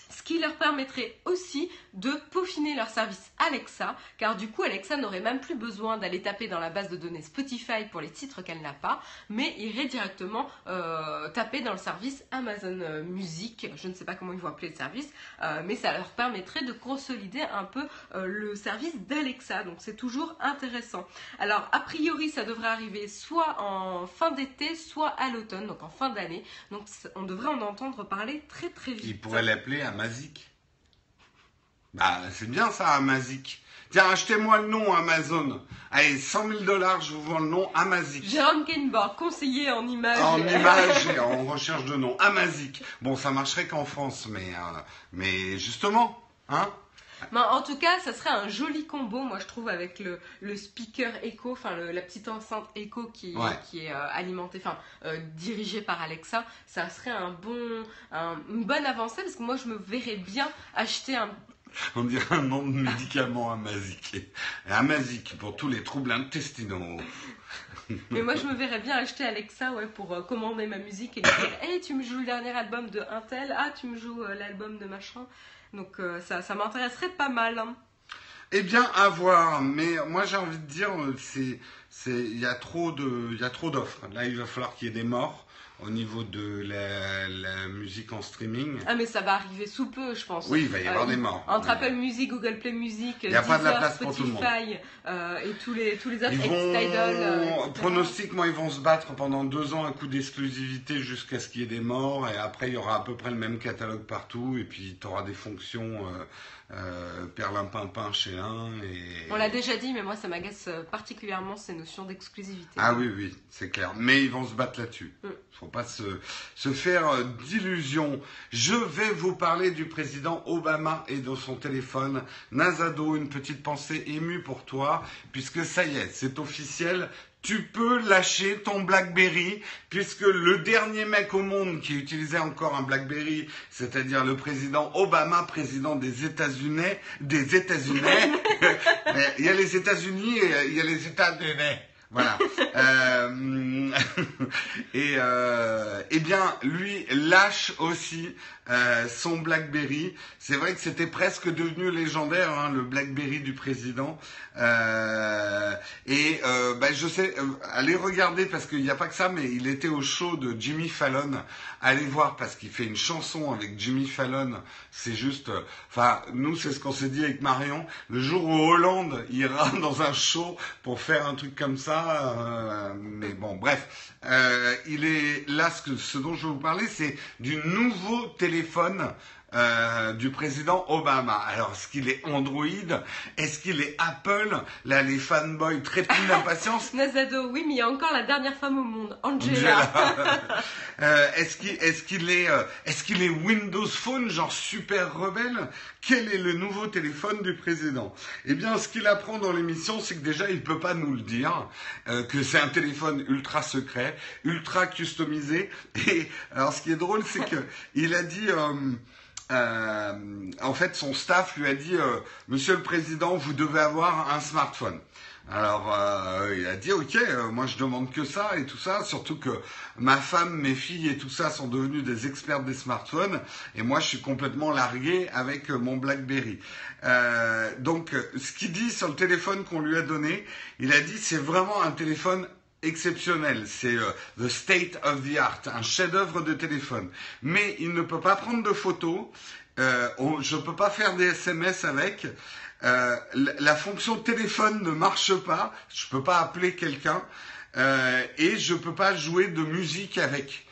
ce qui leur permettrait aussi de peaufiner leur service Alexa, car du coup Alexa n'aurait même plus besoin d'aller taper dans la base de données Spotify pour les titres qu'elle n'a pas, mais irait directement euh, taper dans le service Amazon euh, Music, je ne sais pas comment ils vont appeler le service, euh, mais ça leur permettrait de consolider un peu euh, le service d'Alexa, donc c'est toujours intéressant. Alors a priori ça devrait arriver soit en fin d'été, soit à l'automne, donc en fin d'année, donc on devrait en entendre parler très très vite. Ils pourraient l'appeler Amazic. Bah, c'est bien ça, Amazic. Tiens, achetez-moi le nom Amazon. Allez, 100 000 dollars, je vous vends le nom Amazic. Jérôme Kenborg, conseiller en images. En image et en recherche de nom. Amazic. Bon, ça marcherait qu'en France, mais, euh, mais justement, hein Mais en tout cas, ça serait un joli combo, moi je trouve, avec le, le speaker Echo, enfin la petite enceinte Echo qui, Ouais. qui est euh, alimentée, enfin euh, dirigée par Alexa. Ça serait un bon, un- une bonne avancée parce que moi je me verrais bien acheter un. On dirait un nom de médicament Amazic. Amazic pour tous les troubles intestinaux. Mais moi je me verrais bien acheter Alexa, ouais, pour euh, commander ma musique et dire, hey, tu me joues le dernier album de Intel, ah tu me joues euh, l'album de machin. Donc euh, ça, ça m'intéresserait pas mal. hein. Eh bien, à voir. Mais moi, j'ai envie de dire, euh, c'est, c'est, il y a trop de, il y a trop d'offres. Là, il va falloir qu'il y ait des morts au niveau de la, la musique en streaming. Ah mais ça va arriver sous peu, je pense. Oui, il va y avoir Euh, des morts. Entre Apple Music, Google Play Music, Il y a pas de la place pour tout le monde. Spotify euh, et tous les, tous les autres, Ils euh, vont, pronostic, moi, ils vont se battre pendant deux ans à coup d'exclusivité jusqu'à ce qu'il y ait des morts. Et après, il y aura à peu près le même catalogue partout. Et puis, tu auras des fonctions euh, euh, perlimpinpin chez. Et... On l'a déjà dit, mais moi ça m'agace euh, particulièrement ces notions d'exclusivité. Ah oui, oui, c'est clair. Mais ils vont se battre là-dessus. Mm. Faut pas se, se faire euh, d'illusions. Je vais vous parler du président Obama et de son téléphone. Nazado, une petite pensée émue pour toi, puisque ça y est, c'est officiel. Tu peux lâcher ton BlackBerry, puisque le dernier mec au monde qui utilisait encore un BlackBerry, c'est-à-dire le président Obama, président des États-Unis, des États-Unis, il y a les États-Unis et il y a les États-Unis. Voilà. euh, et euh, eh bien, lui lâche aussi euh, son BlackBerry. C'est vrai que c'était presque devenu légendaire, hein, le BlackBerry du président. Et bah, je sais, allez regarder parce qu'il n'y a pas que ça, mais il était au show de Jimmy Fallon. Allez voir parce qu'il fait une chanson avec Jimmy Fallon. C'est juste, enfin, nous c'est ce qu'on s'est dit avec Marion. Le jour où Hollande ira dans un show pour faire un truc comme ça, euh, mais bon, bref, euh, il est là. Ce, ce dont je vais vous parler, c'est du nouveau téléphone euh, du président Obama. Alors, est-ce qu'il est Android Est-ce qu'il est Apple? Là, les fanboys trépignent d'impatience. Nazado, oui, mais il y a encore la dernière femme au monde, Angela. euh, est-ce qu'il est, qu'il est, euh, est, qu'il est Windows Phone, genre super rebelle? Quel est le nouveau téléphone du président? Eh bien, ce qu'il apprend dans l'émission, c'est que déjà, il peut pas nous le dire, euh, que c'est un téléphone ultra secret, ultra customisé. Et alors, ce qui est drôle, c'est que il a dit. Euh, euh, en fait, son staff lui a dit euh, Monsieur le Président, vous devez avoir un smartphone. Alors, euh, il a dit Ok, euh, moi je demande que ça et tout ça, surtout que ma femme, mes filles et tout ça sont devenus des experts des smartphones et moi je suis complètement largué avec mon BlackBerry. Euh, donc, ce qu'il dit sur le téléphone qu'on lui a donné, il a dit c'est vraiment un téléphone exceptionnel, c'est euh, the state of the art, un chef-d'œuvre de téléphone. Mais il ne peut pas prendre de photos, euh, je ne peux pas faire des SMS avec. Euh, la, la, fonction téléphone ne marche pas, je ne peux pas appeler quelqu'un et je ne peux pas jouer de musique avec.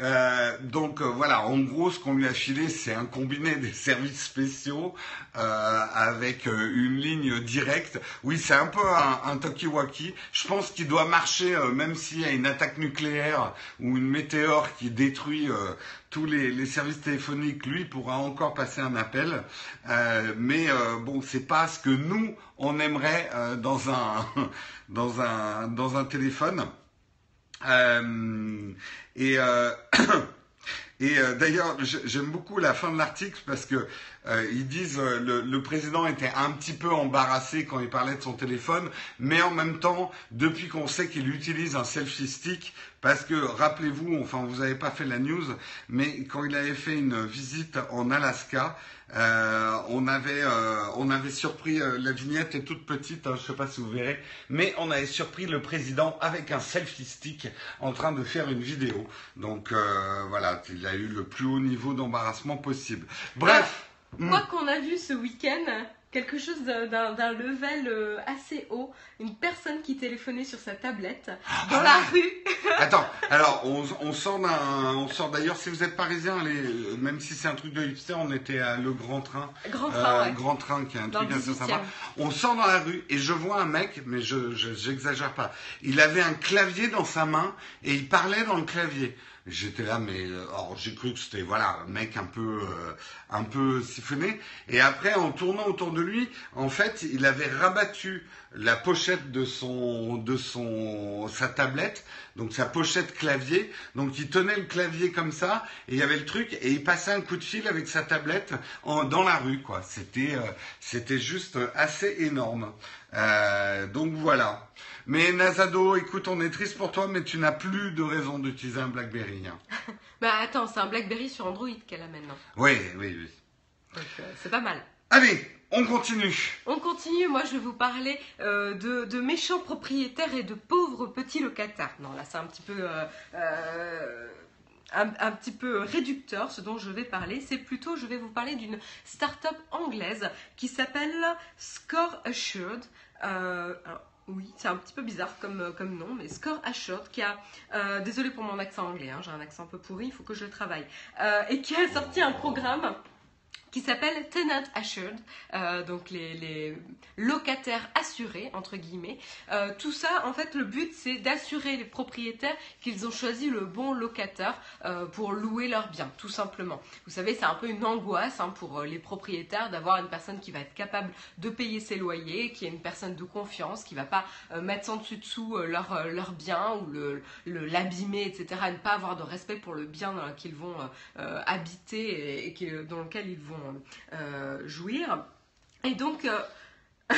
Euh, donc euh, voilà, en gros, ce qu'on lui a filé, c'est un combiné des services spéciaux euh, avec euh, une ligne directe. Oui, c'est un peu un, un talkie-walkie. Je pense qu'il doit marcher euh, même s'il y a une attaque nucléaire ou une météore qui détruit euh, tous les, services téléphoniques. Lui pourra encore passer un appel, mais bon, c'est pas ce que nous on aimerait dans un dans un dans un téléphone. Euh, et euh, et euh, d'ailleurs, j'aime beaucoup la fin de l'article parce que euh, ils disent euh, le, le, président était un petit peu embarrassé quand il parlait de son téléphone, mais en même temps, depuis qu'on sait qu'il utilise un selfie stick, parce que rappelez-vous, enfin vous n'avez pas fait la news, mais quand il avait fait une visite en Alaska, euh, on avait euh, on avait surpris euh, la vignette est toute petite, hein, je sais pas si vous verrez, mais on avait surpris le président avec un selfie stick en train de faire une vidéo. Donc voilà, il a eu le plus haut niveau d'embarrassement possible. Bref. Quoi qu'on a vu ce week-end, quelque chose d'un level euh, assez haut, une personne qui téléphonait sur sa tablette dans la rue. Attends, alors on, on sort on sort d'ailleurs si vous êtes parisien, allez, même si c'est un truc de hipster, on était à le Grand Train, Grand Train, euh, ouais. Grand Train qui est un Dans truc assez 18e. sympa. On sort dans la rue et je vois un mec, mais je, je j'exagère pas, il avait un clavier dans sa main et il parlait dans le clavier. J'étais là, mais euh, or j'ai cru que c'était voilà un mec un peu euh, un peu siphonné. Et après, en tournant autour de lui, en fait, il avait rabattu la pochette de son de son sa tablette, donc sa pochette clavier. Donc il tenait le clavier comme ça et il y avait le truc et il passait un coup de fil avec sa tablette dans la rue quoi. C'était euh, c'était juste assez énorme. Euh, donc voilà. Mais Nazado, écoute, on est triste pour toi, mais tu n'as plus de raison d'utiliser un BlackBerry. Hein. Bah attends, c'est un BlackBerry sur Android qu'elle a maintenant. Oui, oui, oui. Donc euh, c'est pas mal. Allez, on continue. On continue, moi je vais vous parler euh, de, de, méchants propriétaires et de pauvres petits locataires. Non, là c'est un petit peu... Euh, un, un, petit peu réducteur, ce dont je vais parler, c'est plutôt, je vais vous parler d'une start-up anglaise qui s'appelle Score Assured. Euh, alors, oui, c'est un petit peu bizarre comme, comme nom, mais Score Assured, qui a, euh, désolé pour mon accent anglais, hein, j'ai un accent un peu pourri, il faut que je le travaille, euh, et qui a sorti un programme qui s'appelle Tenant Assured, euh, donc les, locataires assurés entre guillemets. Euh, tout ça, en fait, le but c'est d'assurer les propriétaires qu'ils ont choisi le bon locataire euh, pour louer leurs biens, tout simplement. Vous savez, c'est un peu une angoisse hein, pour les propriétaires d'avoir une personne qui va être capable de payer ses loyers, qui est une personne de confiance, qui va pas mettre sans dessus dessous leur, leur bien ou l'abîmer, etc. Et ne pas avoir de respect pour le bien dans lequel ils vont habiter et, et dans lequel ils vont jouir. Et donc, euh,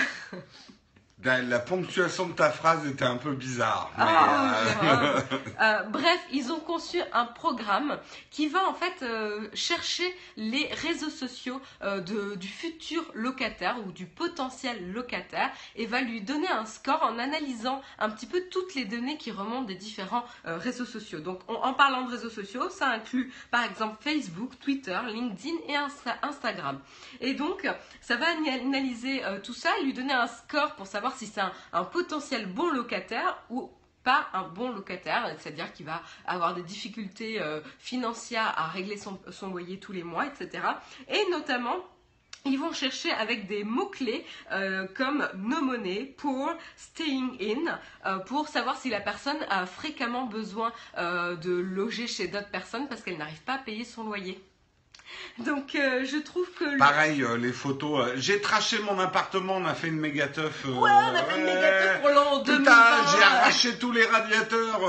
La, la ponctuation de ta phrase était un peu bizarre. mais, Ah, euh. Euh, bref, ils ont conçu un programme qui va en fait euh, chercher les réseaux sociaux de- du futur locataire ou du potentiel locataire et va lui donner un score en analysant un petit peu toutes les données qui remontent des différents réseaux sociaux. Donc on- en parlant de réseaux sociaux, ça inclut par exemple Facebook, Twitter, LinkedIn et Insta- Instagram. Et donc ça va ana- analyser tout ça et lui donner un score pour savoir si c'est un, potentiel bon locataire ou pas un bon locataire, c'est-à-dire qu'il va avoir des difficultés euh, financières à régler son, loyer tous les mois, etc. Et notamment, ils vont chercher avec des mots-clés euh, comme no money, poor, staying in, euh, pour savoir si la personne a fréquemment besoin de loger chez d'autres personnes parce qu'elle n'arrive pas à payer son loyer. Donc euh, je trouve que... le- Pareil, euh, les photos. euh, J'ai traché mon appartement, on a fait une méga teuf. Ouais, on a fait une méga teuf pour l'an Putain, 2020. j'ai arraché tous les radiateurs.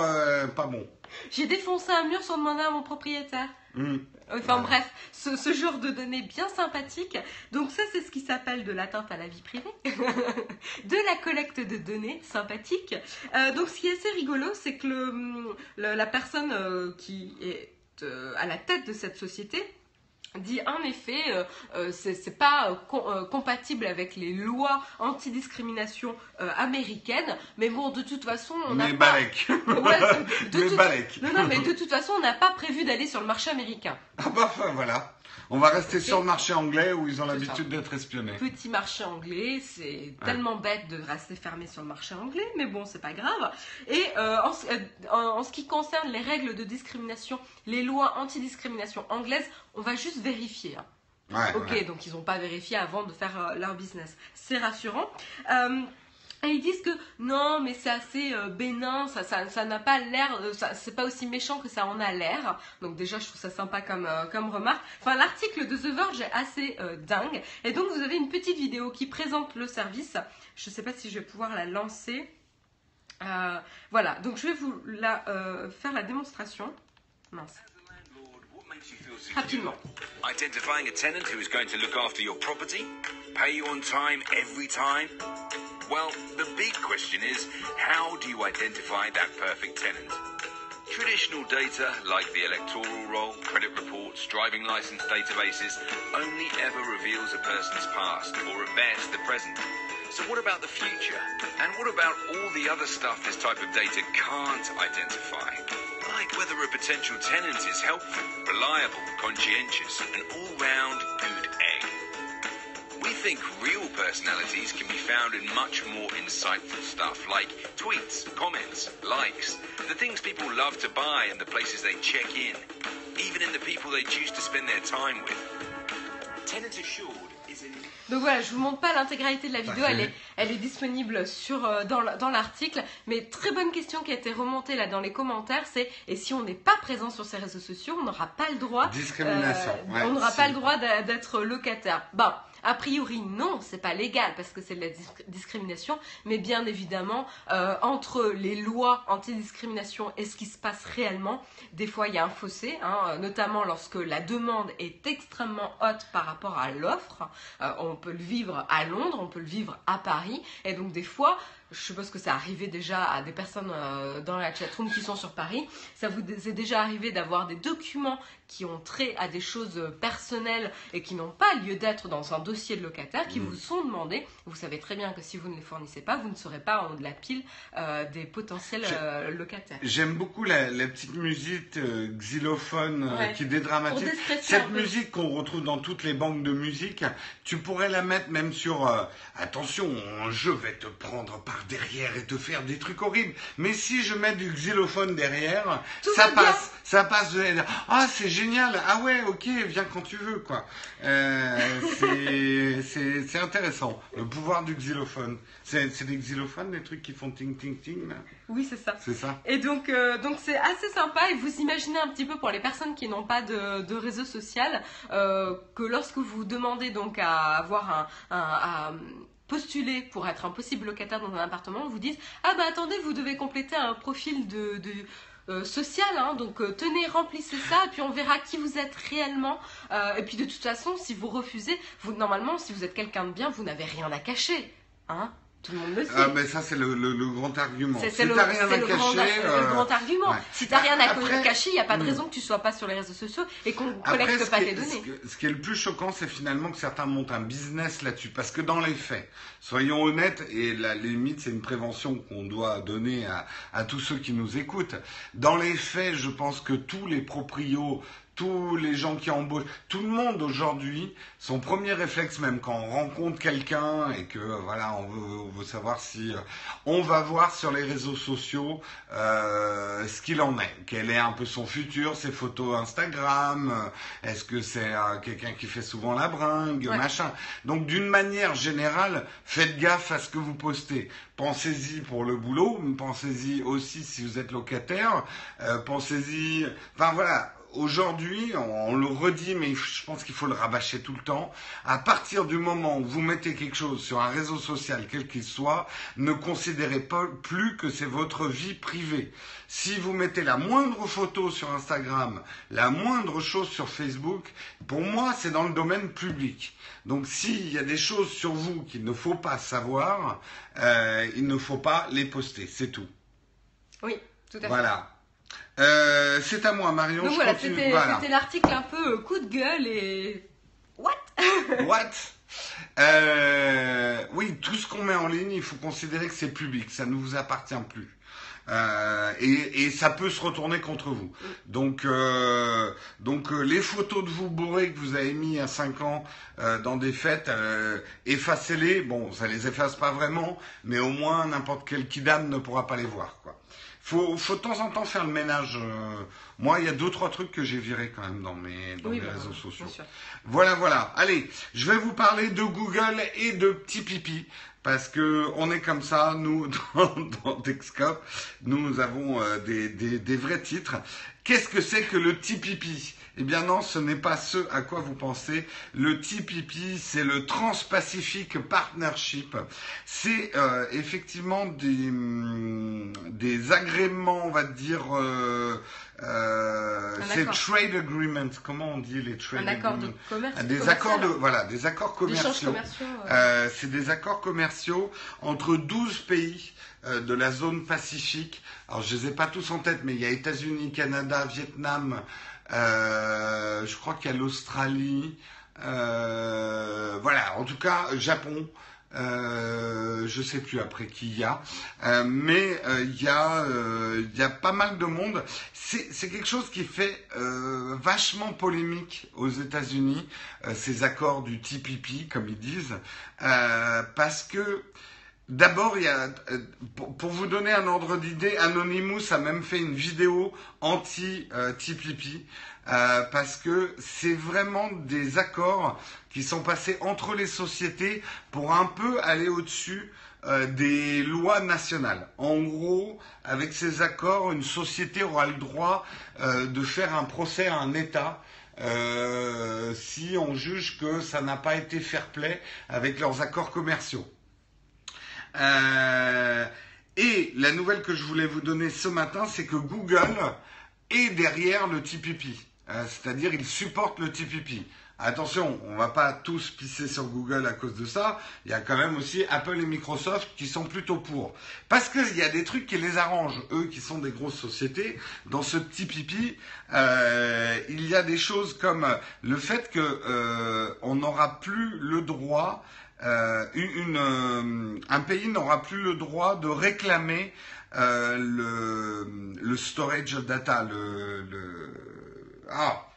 pas bon. J'ai défoncé un mur sans demander à mon propriétaire. Hmm. Enfin Ouais. bref, ce, ce genre de données bien sympathiques. Donc ça, c'est ce qui s'appelle de l'atteinte à la vie privée, de la collecte de données sympathiques. Euh, donc ce qui est assez rigolo, c'est que le- le- la personne euh, qui est euh, à la tête de cette société dit en effet euh, euh, c'est pas euh, com- compatible avec les lois antidiscrimination américaines mais bon de toute façon on n'a Mais pas Balek. Ouais, de- de Mais toute- Balek. non non mais de toute façon on n'a pas prévu d'aller sur le marché américain Ah bah voilà. On va rester sur le marché anglais où ils ont l'habitude d'être espionnés. petit marché anglais, c'est tellement bête de rester fermé sur le marché anglais, mais bon, c'est pas grave. Et euh, en, ce- euh, en- en ce qui concerne les règles de discrimination, les lois anti-discrimination anglaises, on va juste vérifier. hein. Ouais, Ok, ouais. donc ils n'ont pas vérifié avant de faire euh, leur business. C'est rassurant. Euh, et ils disent que non, mais c'est assez euh, bénin, ça, n'a pas l'air, euh, c'est pas aussi méchant que ça en a l'air. Donc déjà, je trouve ça sympa comme, euh, comme remarque. Enfin, l'article de The Verge est assez dingue. Et donc, vous avez une petite vidéo qui présente le service. Je sais pas si je vais pouvoir la lancer. Voilà, donc je vais vous la, faire la démonstration. Mince. Identifying a tenant who is going to look after your property, pay you on time every time. Well, the big question is how do you identify that perfect tenant? Traditional data like the electoral roll, credit reports, driving license databases only ever reveals a person's past, or best the present. So what about the future? And what about all the other stuff this type of data can't identify? Like whether a potential tenant is helpful, reliable, conscientious, an all-round good egg. We think real personalities can be found in much more insightful stuff like tweets, comments, likes, the things people love to buy and the places they check in, even in the people they choose to spend their time with. Tenant Assured Donc voilà, je vous montre pas l'intégralité de la vidéo, elle est, elle est disponible sur, euh, dans, la- dans l'article. Mais très bonne question qui a été remontée là dans les commentaires, c'est et si on n'est pas présent sur ces réseaux sociaux, on n'aura pas le droit. Discrimination. euh, ouais, on n'aura pas le droit d'être locataire. Bon, a priori non, c'est pas légal parce que c'est de la dis- discrimination, mais bien évidemment euh, entre les lois anti-discrimination et ce qui se passe réellement, des fois il y a un fossé, hein, notamment lorsque la demande est extrêmement haute par rapport à l'offre. Euh, on peut le vivre à Londres, on peut le vivre à Paris, et donc des fois, je suppose que ça arrivé déjà à des personnes euh, dans la chatroom qui sont sur Paris, ça vous est déjà arrivé d'avoir des documents qui ont trait à des choses personnelles et qui n'ont pas lieu d'être dans un dossier de locataire, qui Mm. vous sont demandés. Vous savez très bien que si vous ne les fournissez pas, vous ne serez pas en haut de la pile euh, des potentiels euh, locataires. J'aime beaucoup la, la petite musique euh, xylophone euh, Ouais. qui dédramatise. Cette musique qu'on retrouve dans toutes les banques de musique, tu pourrais la mettre même sur euh, attention, je vais te prendre par derrière et te faire des trucs horribles. Mais si je mets du xylophone derrière, Tout ça bien. passe. Ça passe de ah c'est génial ah ouais ok viens quand tu veux quoi euh, c'est intéressant le pouvoir du xylophone c'est des xylophones des trucs qui font ting ting ting là Oui, c'est ça. c'est ça Et donc, euh, donc c'est assez sympa. Et vous imaginez un petit peu pour les personnes qui n'ont pas de, de réseau social euh, que lorsque vous demandez donc à avoir un, un- à postuler pour être un possible locataire dans un appartement, on vous dit ah bah attendez, vous devez compléter un profil de, de euh, social, hein, donc euh, tenez, remplissez ça, et puis on verra qui vous êtes réellement. Euh, et puis de toute façon, si vous refusez, vous normalement, si vous êtes quelqu'un de bien, vous n'avez rien à cacher, hein. Tout le monde le sait. ah mais ça c'est le, le, le grand argument C'est si le, rien à cacher grand, le grand argument. ouais. Si t'as rien à Après- cacher, il n'y a pas de Hmm. raison que tu sois pas sur les réseaux sociaux et qu'on Après, collecte ce pas tes données. ce qui est le plus choquant, c'est finalement que certains montent un business là-dessus. Parce que dans les faits, soyons honnêtes, et la limite, c'est une prévention qu'on doit donner à, à tous ceux qui nous écoutent. Dans les faits, je pense que tous les proprios, tous les gens qui embauchent, tout le monde aujourd'hui, son premier réflexe, même quand on rencontre quelqu'un et que voilà, on veut, on veut savoir si euh, on va voir sur les réseaux sociaux euh, ce qu'il en est, quel est un peu son futur, ses photos Instagram, euh, est-ce que c'est euh, quelqu'un qui fait souvent la bringue, Ouais. machin. Donc d'une manière générale, faites gaffe à ce que vous postez. Pensez-y pour le boulot, pensez-y aussi si vous êtes locataire, euh, pensez-y. Enfin voilà. Aujourd'hui, on, on le redit, mais je pense qu'il faut le rabâcher tout le temps. À partir du moment où vous mettez quelque chose sur un réseau social, quel qu'il soit, ne considérez pas plus que c'est votre vie privée. Si vous mettez la moindre photo sur Instagram, la moindre chose sur Facebook, pour moi, c'est dans le domaine public. Donc, s'il y a des choses sur vous qu'il ne faut pas savoir, euh, il ne faut pas les poster. C'est tout. Oui, tout à fait. Voilà. Euh, c'est à moi, Marion. Donc je voilà, continue. c'était Voilà. l'article un peu euh, coup de gueule et. What? What? Euh, Oui, tout ce qu'on met en ligne, il faut considérer que c'est public, ça ne vous appartient plus. Euh, et, et ça peut se retourner contre vous. Donc, euh, donc euh, les photos de vous bourrés que vous avez mis à 5 ans dans des fêtes, effacez-les. Bon, ça les efface pas vraiment, mais au moins n'importe quel kidam ne pourra pas les voir. Quoi. Faut, faut de temps en temps faire le ménage. euh. moi, il y a deux trois trucs que j'ai virés quand même dans mes, dans Oui, mes bah, réseaux sociaux. Voilà, voilà. Allez, je vais vous parler de Google et de Petit Pipi. Parce que on est comme ça, nous, dans, dans nous avons euh, des, des, des vrais titres. Qu'est-ce que c'est que le petit pipi? Eh bien non, ce n'est pas ce à quoi vous pensez. Le TPP, c'est le Trans-Pacific Partnership. C'est euh, effectivement des, hum, des agréments, on va dire, euh, euh, c'est trade agreement. Comment on dit les trade Un accord de agreements commerce. Ah, des commercial. accords de voilà des accords commerciaux. euh. Euh, c'est des accords commerciaux entre 12 pays de la zone Pacifique. Alors je les ai pas tous en tête, mais il y a États-Unis, Canada, Vietnam. Euh, je crois qu'il y a l'Australie. euh, voilà, en tout cas Japon. Euh, je sais plus après qui il y a, Euh, mais euh, il y a euh, il y a pas mal de monde. C'est quelque chose qui fait vachement polémique aux États-Unis, ces accords du TPP comme ils disent, parce que D'abord, euh, pour, vous donner un ordre d'idée, Anonymous a même fait une vidéo anti-TPP euh, parce que c'est vraiment des accords qui sont passés entre les sociétés pour un peu aller au-dessus euh, des lois nationales. En gros, avec ces accords, une société aura le droit euh, de faire un procès à un État euh, si on juge que ça n'a pas été fair-play avec leurs accords commerciaux. Euh, et la nouvelle que je voulais vous donner ce matin, c'est que Google est derrière le TPP. Euh, C'est-à-dire, il supporte le TPP. Attention, on va pas tous pisser sur Google à cause de ça. Il y a quand même aussi Apple et Microsoft qui sont plutôt pour. Parce qu'il y a des trucs qui les arrangent, eux qui sont des grosses sociétés. Dans ce petit pipi, euh, il y a des choses comme le fait que euh, on n'aura plus le droit euh, une, une, euh, un pays n'aura plus le droit de réclamer euh, le, le storage data, le, le ah,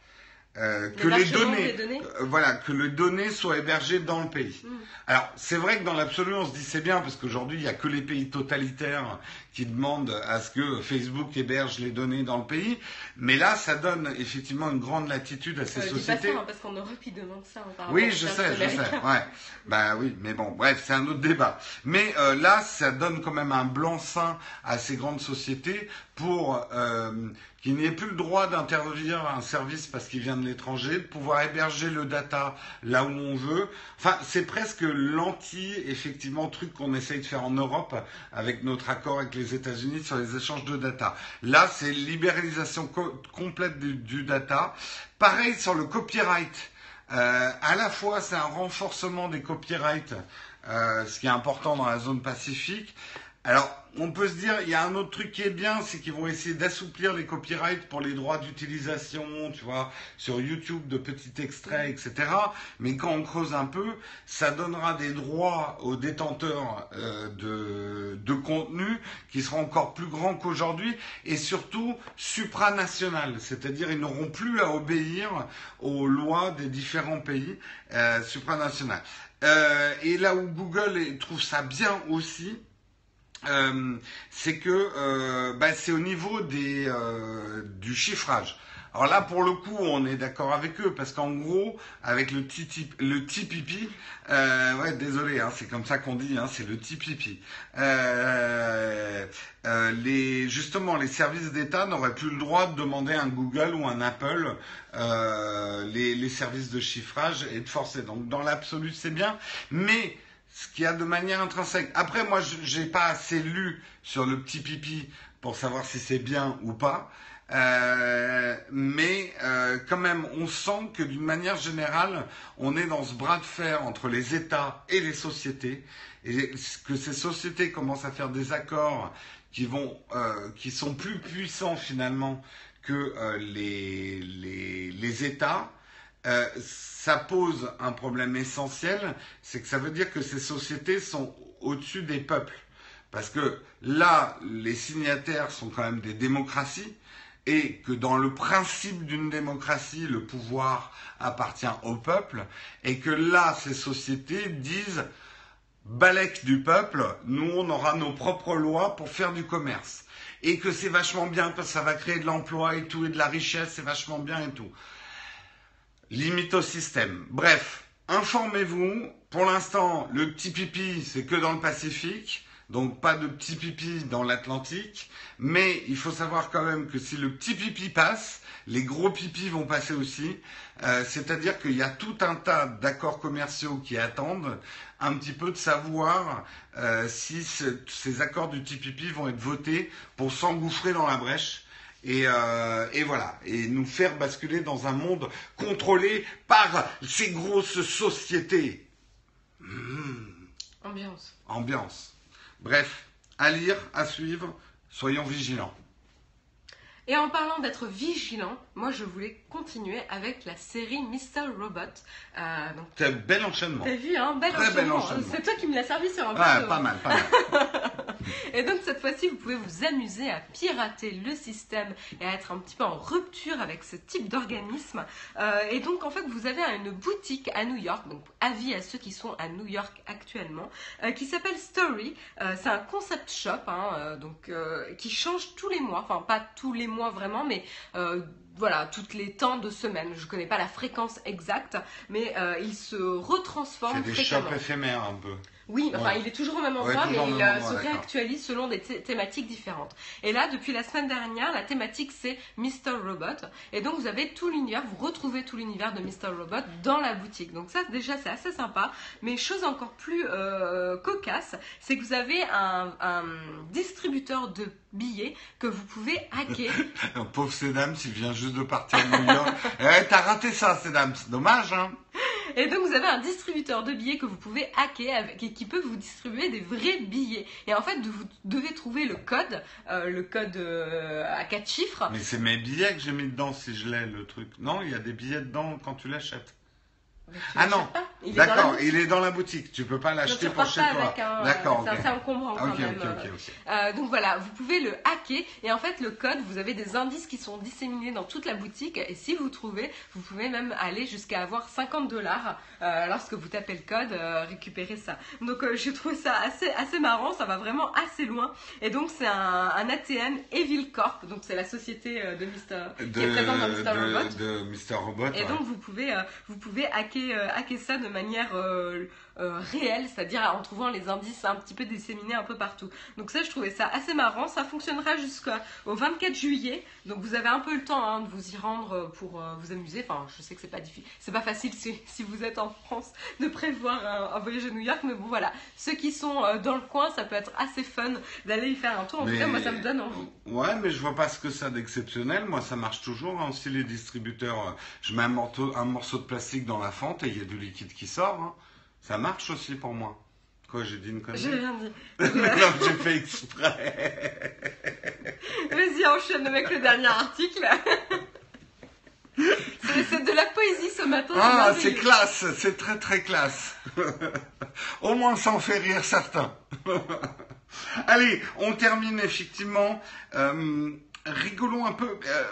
euh, que les données, des données voilà, que les données soient hébergées dans le pays. Mm. Alors, c'est vrai que dans l'absolu, on se dit c'est bien parce qu'aujourd'hui, il n'y a que les pays totalitaires qui demandent à ce que Facebook héberge les données dans le pays. Mais là, ça donne effectivement une grande latitude à ces Euh, dis pas sociétés. ça, hein, parce qu'en Europe, ils demandent ça. hein, par Oui, je sais, je sais. Ouais. Bah oui, mais bon, bref, c'est un autre débat. Mais euh, là, ça donne quand même un blanc-seing à ces grandes sociétés pour euh, qu'il n'y ait plus le droit d'intervenir un service parce qu'il vient de l'étranger, de pouvoir héberger le data là où on veut. Enfin, c'est presque l'anti, effectivement, truc qu'on essaye de faire en Europe avec notre accord avec les États-Unis sur les échanges de data. Là, c'est libéralisation co- complète du, du data. Pareil sur le copyright. Euh, à la fois, c'est un renforcement des copyrights, euh, ce qui est important dans la zone pacifique. Alors, on peut se dire, il y a un autre truc qui est bien, c'est qu'ils vont essayer d'assouplir les copyrights pour les droits d'utilisation, tu vois, sur YouTube, de petits extraits, etc. Mais quand on creuse un peu, ça donnera des droits aux détenteurs euh, de, de contenu qui seront encore plus grands qu'aujourd'hui et surtout supranational, c'est-à-dire ils n'auront plus à obéir aux lois des différents pays euh, supranationales. Euh, et là où Google trouve ça bien aussi, euh, c'est que euh, bah, c'est au niveau des, euh, du chiffrage. Alors là, pour le coup, on est d'accord avec eux parce qu'en gros, avec le TTP, le TPP, euh, ouais, désolé, hein, c'est comme ça qu'on dit, hein, c'est le TPP. Euh, euh, les, justement, les services d'État n'auraient plus le droit de demander à un Google ou un Apple euh, les, les services de chiffrage et de forcer. Donc, dans l'absolu, c'est bien, mais ce qu'il y a de manière intrinsèque. Après, moi, je j'ai pas assez lu sur le petit pipi pour savoir si c'est bien ou pas. Euh, mais euh, quand même, on sent que d'une manière générale, on est dans ce bras de fer entre les États et les sociétés, et que ces sociétés commencent à faire des accords qui vont, euh, qui sont plus puissants finalement que euh, les, les, les États. Euh, ça pose un problème essentiel, c'est que ça veut dire que ces sociétés sont au-dessus des peuples. Parce que là, les signataires sont quand même des démocraties, et que dans le principe d'une démocratie, le pouvoir appartient au peuple, et que là, ces sociétés disent, balèque du peuple, nous, on aura nos propres lois pour faire du commerce. Et que c'est vachement bien, parce que ça va créer de l'emploi et tout, et de la richesse, c'est vachement bien et tout limite au système. Bref, informez-vous. Pour l'instant, le petit pipi, c'est que dans le Pacifique. Donc pas de petit pipi dans l'Atlantique. Mais il faut savoir quand même que si le petit pipi passe, les gros pipis vont passer aussi. Euh, C'est-à-dire qu'il y a tout un tas d'accords commerciaux qui attendent un petit peu de savoir euh, si ce- ces accords du petit pipi vont être votés pour s'engouffrer dans la brèche. Et, euh, et voilà, et nous faire basculer dans un monde contrôlé par ces grosses sociétés. Ambiance. Ambiance. Bref, à lire, à suivre, soyons vigilants. Et en parlant d'être vigilant, moi je voulais continuer avec la série Mr. Robot. Euh, donc, un bel enchaînement. T'as vu, hein bel Très bel enchaînement. C'est toi qui me l'as servi sur un Ouais, plateau. pas mal, pas mal. Et donc cette fois-ci, vous pouvez vous amuser à pirater le système et à être un petit peu en rupture avec ce type d'organisme. Euh, et donc en fait, vous avez une boutique à New York, donc avis à ceux qui sont à New York actuellement, euh, qui s'appelle Story. Euh, c'est un concept shop, hein, donc qui change tous les mois, enfin pas tous les mois vraiment, mais voilà, toutes les temps de semaine. Je connais pas la fréquence exacte, mais euh, il se retransforme C'est des shops éphémères un peu. Oui, enfin, Ouais. il est toujours au même endroit, mais il euh, se réactualise selon des thé- thématiques différentes. Et là, depuis la semaine dernière, la thématique c'est Mr. Robot. Et donc, vous avez tout l'univers, vous retrouvez tout l'univers de Mr. Robot dans la boutique. Donc, ça, déjà, c'est assez sympa. Mais chose encore plus euh, cocasse, c'est que vous avez un, un distributeur de billets que vous pouvez hacker. Pauvre Sedam, s'il vient juste de partir de New York. Eh, t'as raté ça, Sedam. C'est dommage, hein. Et donc vous avez un distributeur de billets que vous pouvez hacker avec, et qui peut vous distribuer des vrais billets. Et en fait, vous devez trouver le code, euh, le code euh, à quatre chiffres. Mais c'est mes billets que j'ai mis dedans si je l'ai, le truc. Non, il y a des billets dedans quand tu l'achètes. Ah non, l'achètes pas Il est dans la d'accord, boutique. il est dans la boutique. Tu peux pas l'acheter pour chez toi. D'accord, c'est assez encombrant quand même. Euh, donc voilà, vous pouvez le hacker et en fait le code, vous avez des indices qui sont disséminés dans toute la boutique et si vous trouvez, vous pouvez même aller jusqu'à avoir 50 dollars lorsque vous tapez le code, euh, récupérer ça. Donc euh, j'ai trouvé ça assez, assez marrant, ça va vraiment assez loin et donc c'est un, un ATM Evil Corp, donc c'est la société euh, de Mister, qui est présente dans Mr. de, Robot. de Mr. Robot. Et donc vous pouvez, euh, vous pouvez hacker, euh, hacker ça de manière euh, réelle, c'est-à-dire en trouvant les indices un petit peu disséminés un peu partout. Donc ça, je trouvais ça assez marrant. Ça fonctionnera jusqu'au 24 juillet. Donc vous avez un peu le temps hein, de vous y rendre euh, pour euh, vous amuser. Enfin, je sais que c'est pas difficile, c'est pas facile si, si vous êtes en France de prévoir un, un voyage à New York, mais bon voilà. Ceux qui sont euh, dans le coin, ça peut être assez fun d'aller y faire un tour. En tout cas, moi, ça me donne envie. Ouais, mais je vois pas ce que ça a d'exceptionnel. Moi, ça marche toujours. hein. Aussi, les distributeurs, je mets un morceau, un morceau de plastique dans la fente et il y a du liquide qui sort. hein. Ça marche aussi pour moi. Quoi, j'ai dit une J'ai connerie rien dit. Non, j'ai fait exprès. Vas-y, enchaîne avec le dernier article. C'est de la poésie ce matin. Ah, c'est classe, c'est très très classe. Au moins, ça en fait rire certains. Allez, on termine effectivement. Euh, rigolons un peu. euh,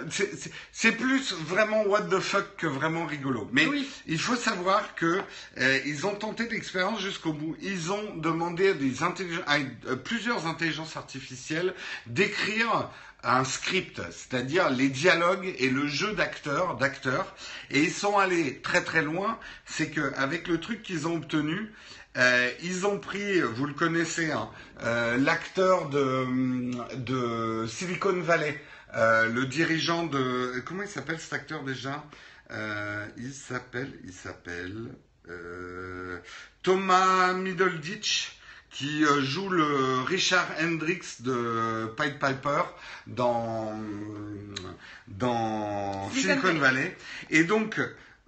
c'est- plus vraiment what the fuck que vraiment rigolo. Mais Oui. il faut savoir que euh, ils ont tenté l'expérience jusqu'au bout. Ils ont demandé à, des intelligen- à euh, plusieurs intelligences artificielles d'écrire un script, c'est-à-dire les dialogues et le jeu d'acteurs, d'acteurs, et ils sont allés très très loin. C'est que avec le truc qu'ils ont obtenu, euh, ils ont pris, vous le connaissez, hein, euh, l'acteur de, de Silicon Valley, euh, le dirigeant de, comment il s'appelle cet acteur déjà? Il s'appelle, il s'appelle Thomas Middleditch qui joue le Richard Hendricks de Pied Piper dans dans Silicon Silicon Valley. Et donc,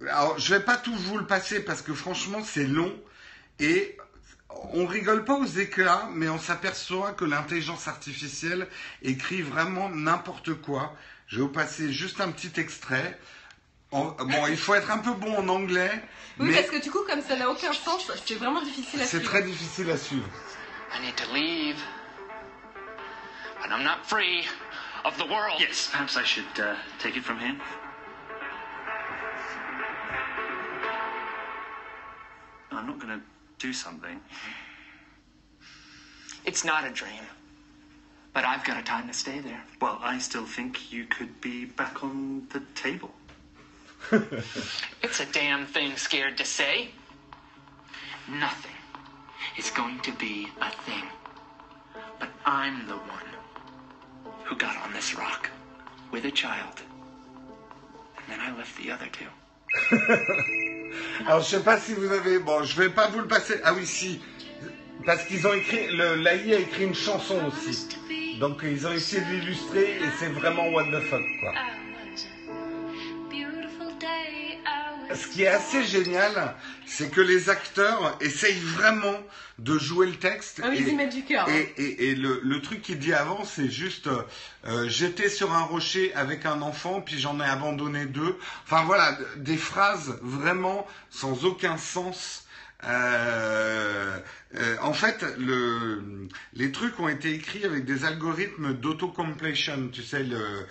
alors je vais pas tout vous le passer parce que franchement c'est long et on rigole pas aux éclats, mais on s'aperçoit que l'intelligence artificielle écrit vraiment n'importe quoi. Je vais vous passer juste un petit extrait. En- bon, il faut être un peu bon en anglais, Oui, mais parce que du coup, comme ça n'a aucun sens, c'est vraiment difficile à c'est suivre. très difficile à suivre. I need to leave. But I'm not free of the world. Yes, perhaps I should uh, take it from here. I'm not going to do something. It's not a dream. But I've got a time to stay there. Well, I still think you could be back on the table. It's a damn thing scared to say. Nothing is going to be a thing. But I'm the one who got on this rock with a child. And then I left the other two. Alors, je sais pas si vous avez. Bon, je vais pas vous le passer. Ah oui, si. Parce qu'ils ont écrit. L'AI a écrit une chanson aussi. Donc, ils ont essayé de l'illustrer et c'est vraiment what the fuck, quoi. Ce qui est assez génial, c'est que les acteurs essayent vraiment de jouer le texte. Ah oui, ils et- y mettent du cœur. hein. Et, et- et le, le truc qu'il dit avant, c'est juste euh, j'étais sur un rocher avec un enfant, puis j'en ai abandonné deux. Enfin voilà, des phrases vraiment sans aucun sens. Euh, euh, en fait, le, les trucs ont été écrits avec des algorithmes d'auto-completion, tu sais, le,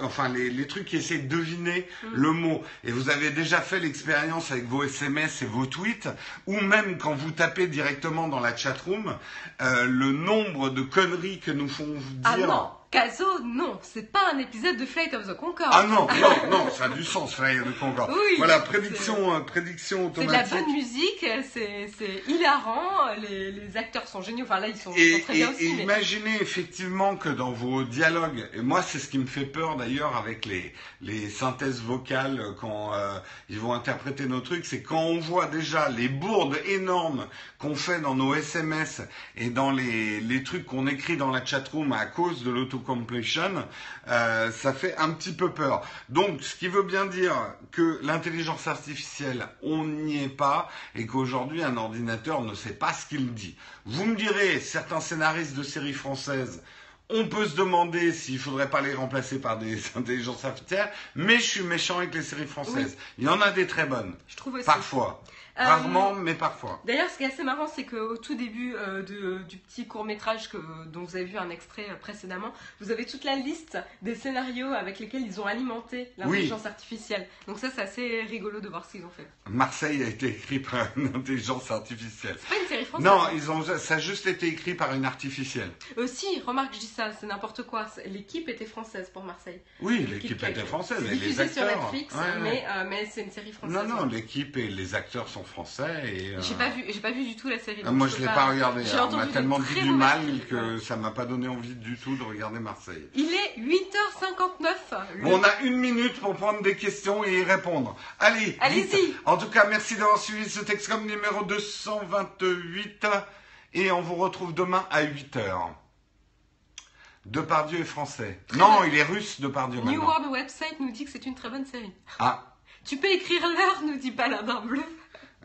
enfin les, les trucs qui essaient de deviner le mot. Et vous avez déjà fait l'expérience avec vos SMS et vos tweets, ou même quand vous tapez directement dans la chatroom, euh, le nombre de conneries que nous font Ah dire. non, Caso, non, c'est pas un épisode de Flight of the Concorde. Ah non, non, non, ça a du sens, Fly de Concorde. Oui, voilà, prédiction, euh, prédiction C'est de la automatique. bonne musique, c'est hilarant, les, les acteurs sont géniaux, enfin là ils sont, Et, sont très et- bien et aussi. mais- imaginez effectivement que dans vos dialogues, et moi c'est ce qui me fait peur d'ailleurs avec les, les synthèses vocales quand euh, ils vont interpréter nos trucs, c'est quand on voit déjà les bourdes énormes qu'on fait dans nos SMS et dans les, les trucs qu'on écrit dans la chatroom à cause de l'autocompletion, euh, ça fait un petit peu peur. Donc ce qui veut bien dire que l'intelligence artificielle, on n'y est pas et qu'aujourd'hui un ordinateur ne sait pas ce qu'il dit. Vous me direz, certains scénaristes de séries françaises On peut se demander s'il faudrait pas les remplacer par des intelligences artificielles, mais je suis méchant avec les séries françaises. Il y en a des très bonnes, Je trouve aussi. parfois. Rarement, mais parfois. D'ailleurs, ce qui est assez marrant, c'est qu'au tout début euh, de- du petit court métrage que, dont vous avez vu un extrait euh, précédemment, vous avez toute la liste des scénarios avec lesquels ils ont alimenté l'intelligence artificielle. Donc ça, c'est assez rigolo de voir ce qu'ils ont fait. Marseille a été écrit par une intelligence artificielle. C'est pas une série française. Non, ils ont, ça a juste été écrit par une artificielle. Euh, si, remarque, je dis ça, c'est n'importe quoi. L'équipe était française pour Marseille. Oui, l'équipe était française les diffusé sur. Netflix, Ouais, ouais. mais, euh, mais c'est une série française. Non, non, ouais. l'équipe et les acteurs sont français. Et, euh, J'ai pas vu, j'ai pas vu du tout la série. ah, donc moi, je peux l'ai pas regardé. J'ai On m'a tellement dit du mal que ça m'a pas donné envie du tout de regarder Marseille. Il est 8h59. Le- Bon, on a une minute pour prendre des questions et y répondre. Allez, Allez-y. En tout cas, merci d'avoir suivi ce Texcom numéro 228 et on vous retrouve demain à 8h. Depardieu est français. non, il est russe, Depardieu New maintenant. World Website nous dit que c'est une très bonne série. Ah, Tu peux écrire l'heure, nous dit Paladin Bleu.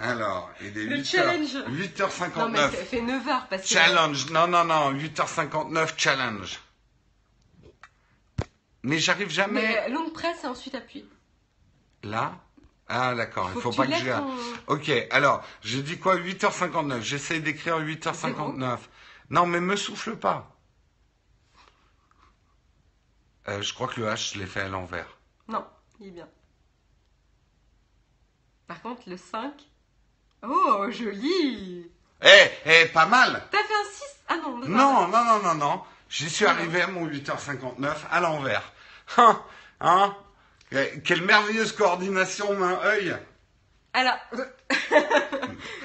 Alors, il est Le 8h, challenge. 8h59. Non, mais fait, fait 9h parce que. Challenge, non, non, non, 8h59, challenge. Mais j'arrive jamais. Mais euh, longue presse et ensuite appuie. Là? Ah, d'accord, il Faut faut que pas que j'ai. ton- Ok, alors, j'ai dit quoi? 8h59. J'essaye d'écrire 8h59. Non, mais me souffle pas. Euh, je crois que le H, je l'ai fait à l'envers. Non, il est bien. Par contre, le 5. Oh, joli Eh, eh, pas mal T'as fait un 6 Ah non, Non, non, non, non, non. J'y suis arrivé à mon 8h59 à l'envers. Hein Hein Eh, Quelle merveilleuse coordination main-œil Alors,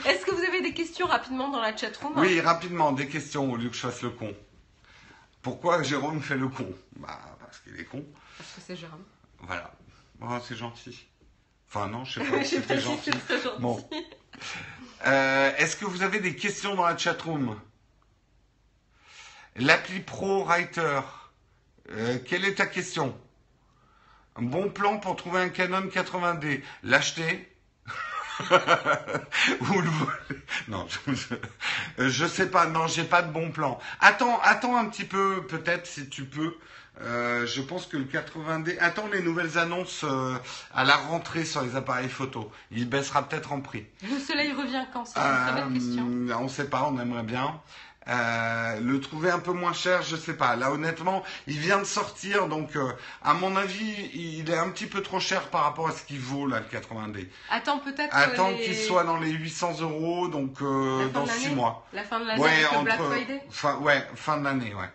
est-ce que vous avez des questions rapidement dans la chatroom Oui, rapidement, des questions au lieu que je fasse le con. Pourquoi Jérôme fait le con? Bah, parce qu'il est con. Parce que c'est Jérôme. Voilà. Oh, c'est gentil. Enfin, non, je sais pas Je sais pas si gentil. c'est très gentil. Bon. Euh, Est-ce que vous avez des questions dans la chatroom L'appli Pro Writer. Euh, quelle est ta question? Un bon plan pour trouver un Canon 80D. L'acheter? Ou le Non, je, je sais pas. Non, j'ai pas de bon plan. Attends, attends un petit peu, peut-être si tu peux. Euh, je pense que le 80D. Attends les nouvelles annonces euh, à la rentrée sur les appareils photo. Il baissera peut-être en prix. Le soleil revient quand? C'est une très bonne question. Euh, on sait pas, on aimerait bien. Euh, le trouver un peu moins cher, je sais pas. Là, honnêtement, il vient de sortir, donc euh, à mon avis, il est un petit peu trop cher par rapport à ce qu'il vaut là, le 80D. Attends, peut-être. Attends les- qu'il soit dans les 800 euros, donc euh, dans de 6 l'année? mois. La fin de l'année Ouais, entre Black Friday? fin, ouais, fin de l'année, ouais.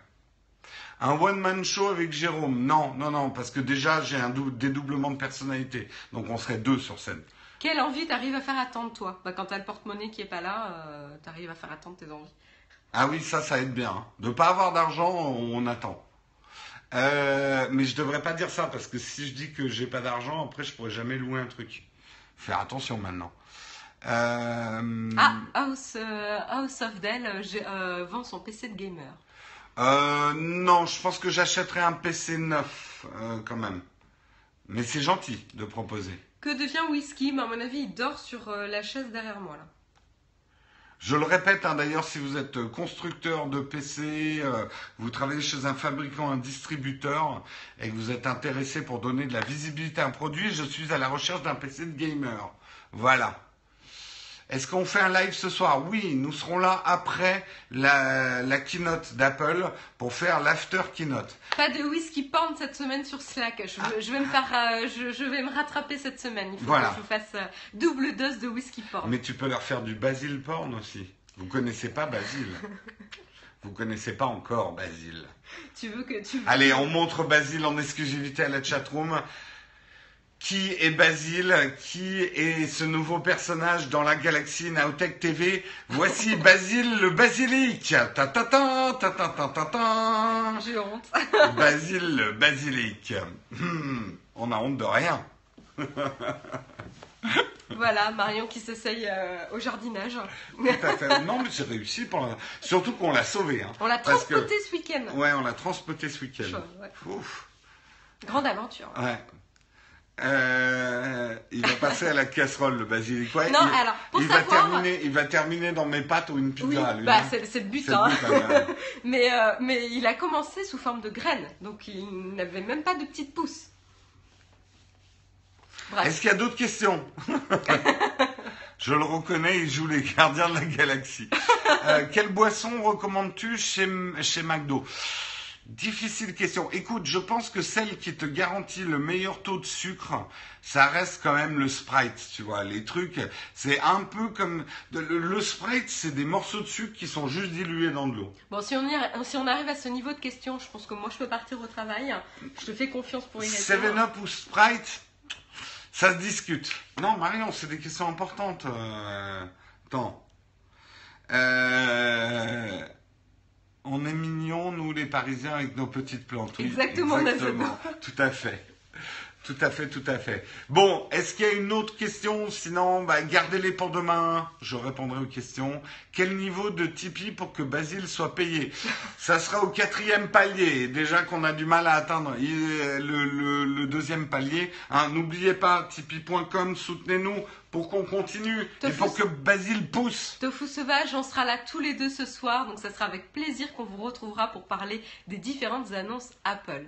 Un one man show avec Jérôme, non, non, non, parce que déjà j'ai un dou- dédoublement de personnalité, donc on serait deux sur scène. Quelle envie t'arrives à faire attendre, toi? Bah, Quand t'as le porte-monnaie qui est pas là, euh, t'arrives à faire attendre tes envies. Ah oui, ça, ça aide bien. hein. De pas avoir d'argent, on attend. Euh, mais je devrais pas dire ça parce que si je dis que j'ai pas d'argent, après je pourrais jamais louer un truc. Faire attention maintenant. Euh, Ah, House, euh, House of Dell vend son PC de gamer. Euh, non, je pense que j'achèterai un PC neuf euh, quand même. Mais c'est gentil de proposer. Que devient Whisky? Bah, À mon avis, il dort sur euh, la chaise derrière moi. là. Je le répète, hein, d'ailleurs, si vous êtes constructeur de PC, vous travaillez chez un fabricant, un distributeur, et que vous êtes intéressé pour donner de la visibilité à un produit, je suis à la recherche d'un PC de gamer. Voilà. Est-ce qu'on fait un live ce soir? Oui, nous serons là après la, la keynote d'Apple pour faire l'after keynote. Pas de whisky porn cette semaine sur Slack. Je, vais me faire, euh, je, je vais me rattraper cette semaine. Il faut Voilà. que je fasse euh, double dose de whisky porn. Mais tu peux leur faire du Basil porn aussi. Vous connaissez pas Basil? Vous connaissez pas encore Basil? Tu veux que tu veux- Allez, on montre Basile en exclusivité à la chatroom qui est Basile, qui est ce nouveau personnage dans la galaxie Nowtech TV. Voici Basile le basilic. Ta ta ta ta ta ta ta ta. J'ai honte. Basile le basilic. Hmm, on a honte de rien. voilà, Marion qui s'essaye euh, au jardinage. Tout à fait. Non, mais c'est réussi. Pour la... Surtout qu'on l'a sauvé. Hein. on l'a transpoté que- ce week-end. Ouais, on l'a transpoté ce week-end. Ouais. Grande aventure. Ouais. Euh, il va passer à la casserole, le basilic. Ouais, Non, il, alors, pour il va terminer, il va terminer dans mes pâtes ou une pizza. Oui, bah hein. c'est le but. Le hein. but, même. mais, euh, mais il a commencé sous forme de graines, donc il n'avait même pas de petites pousses. Est-ce qu'il y a d'autres questions? Je le reconnais, il joue les gardiens de la galaxie. Euh, quelle boisson recommandes-tu chez, chez McDo? Difficile question. Écoute, je pense que celle qui te garantit le meilleur taux de sucre, ça reste quand même le Sprite, tu vois. Les trucs, c'est un peu comme... Le, Sprite, c'est des morceaux de sucre qui sont juste dilués dans de l'eau. Bon, si on, y si on arrive à ce niveau de questions, je pense que moi je peux partir au travail. Je te fais confiance pour y répondre. 7-Up ou Sprite Ça se discute. Non, Marion, c'est des questions importantes. Euh... Attends. Euh... On est mignons, nous les Parisiens, avec nos petites plantes. Oui, Exactement, exactement. Tout à fait. Tout à fait, tout à fait. Bon, est-ce qu'il y a une autre question? Sinon, bah, gardez-les pour demain. Je répondrai aux questions. Quel niveau de Tipeee pour que Basile soit payé? Ça sera au quatrième palier. Déjà qu'on a du mal à atteindre il- le, le- le deuxième palier. Hein, N'oubliez pas, tipeee.com, soutenez-nous pour qu'on continue et pour que Basile pousse. Tofu Sauvage, on sera là tous les deux ce soir, donc ça sera avec plaisir qu'on vous retrouvera pour parler des différentes annonces Apple.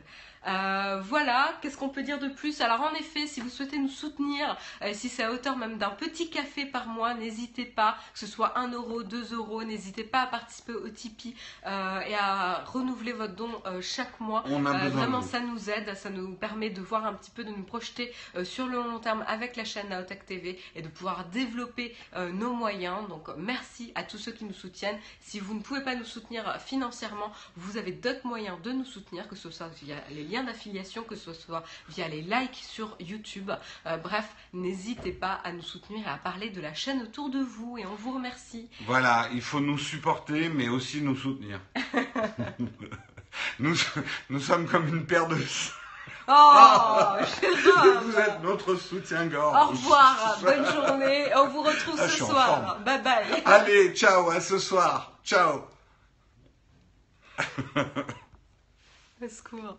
Euh, voilà, qu'est-ce qu'on peut dire de plus? Alors en effet, si vous souhaitez nous soutenir, euh, si c'est à hauteur même d'un petit café par mois, n'hésitez pas, que ce soit 1 euro, 2 euros, n'hésitez pas à participer au Tipeee euh, et à renouveler votre don chaque mois. On a vraiment, ça nous aide, ça nous permet de voir un petit peu, de nous projeter euh, sur le long terme avec la chaîne Naotech TV et de pouvoir développer euh, nos moyens. Donc, merci à tous ceux qui nous soutiennent. Si vous ne pouvez pas nous soutenir financièrement, vous avez d'autres moyens de nous soutenir, que ce soit via les liens d'affiliation, que ce soit via les likes sur YouTube. Euh, bref, n'hésitez pas à nous soutenir et à parler de la chaîne autour de vous et on vous remercie. Voilà, il faut nous supporter, mais aussi nous soutenir. nous, nous sommes comme une paire de... Oh, Vous Jérôme êtes notre soutien-gorge. Au revoir, bonne journée. On vous retrouve Ah, ce soir. Bye bye. Allez, ciao, à ce soir. Ciao. Au secours.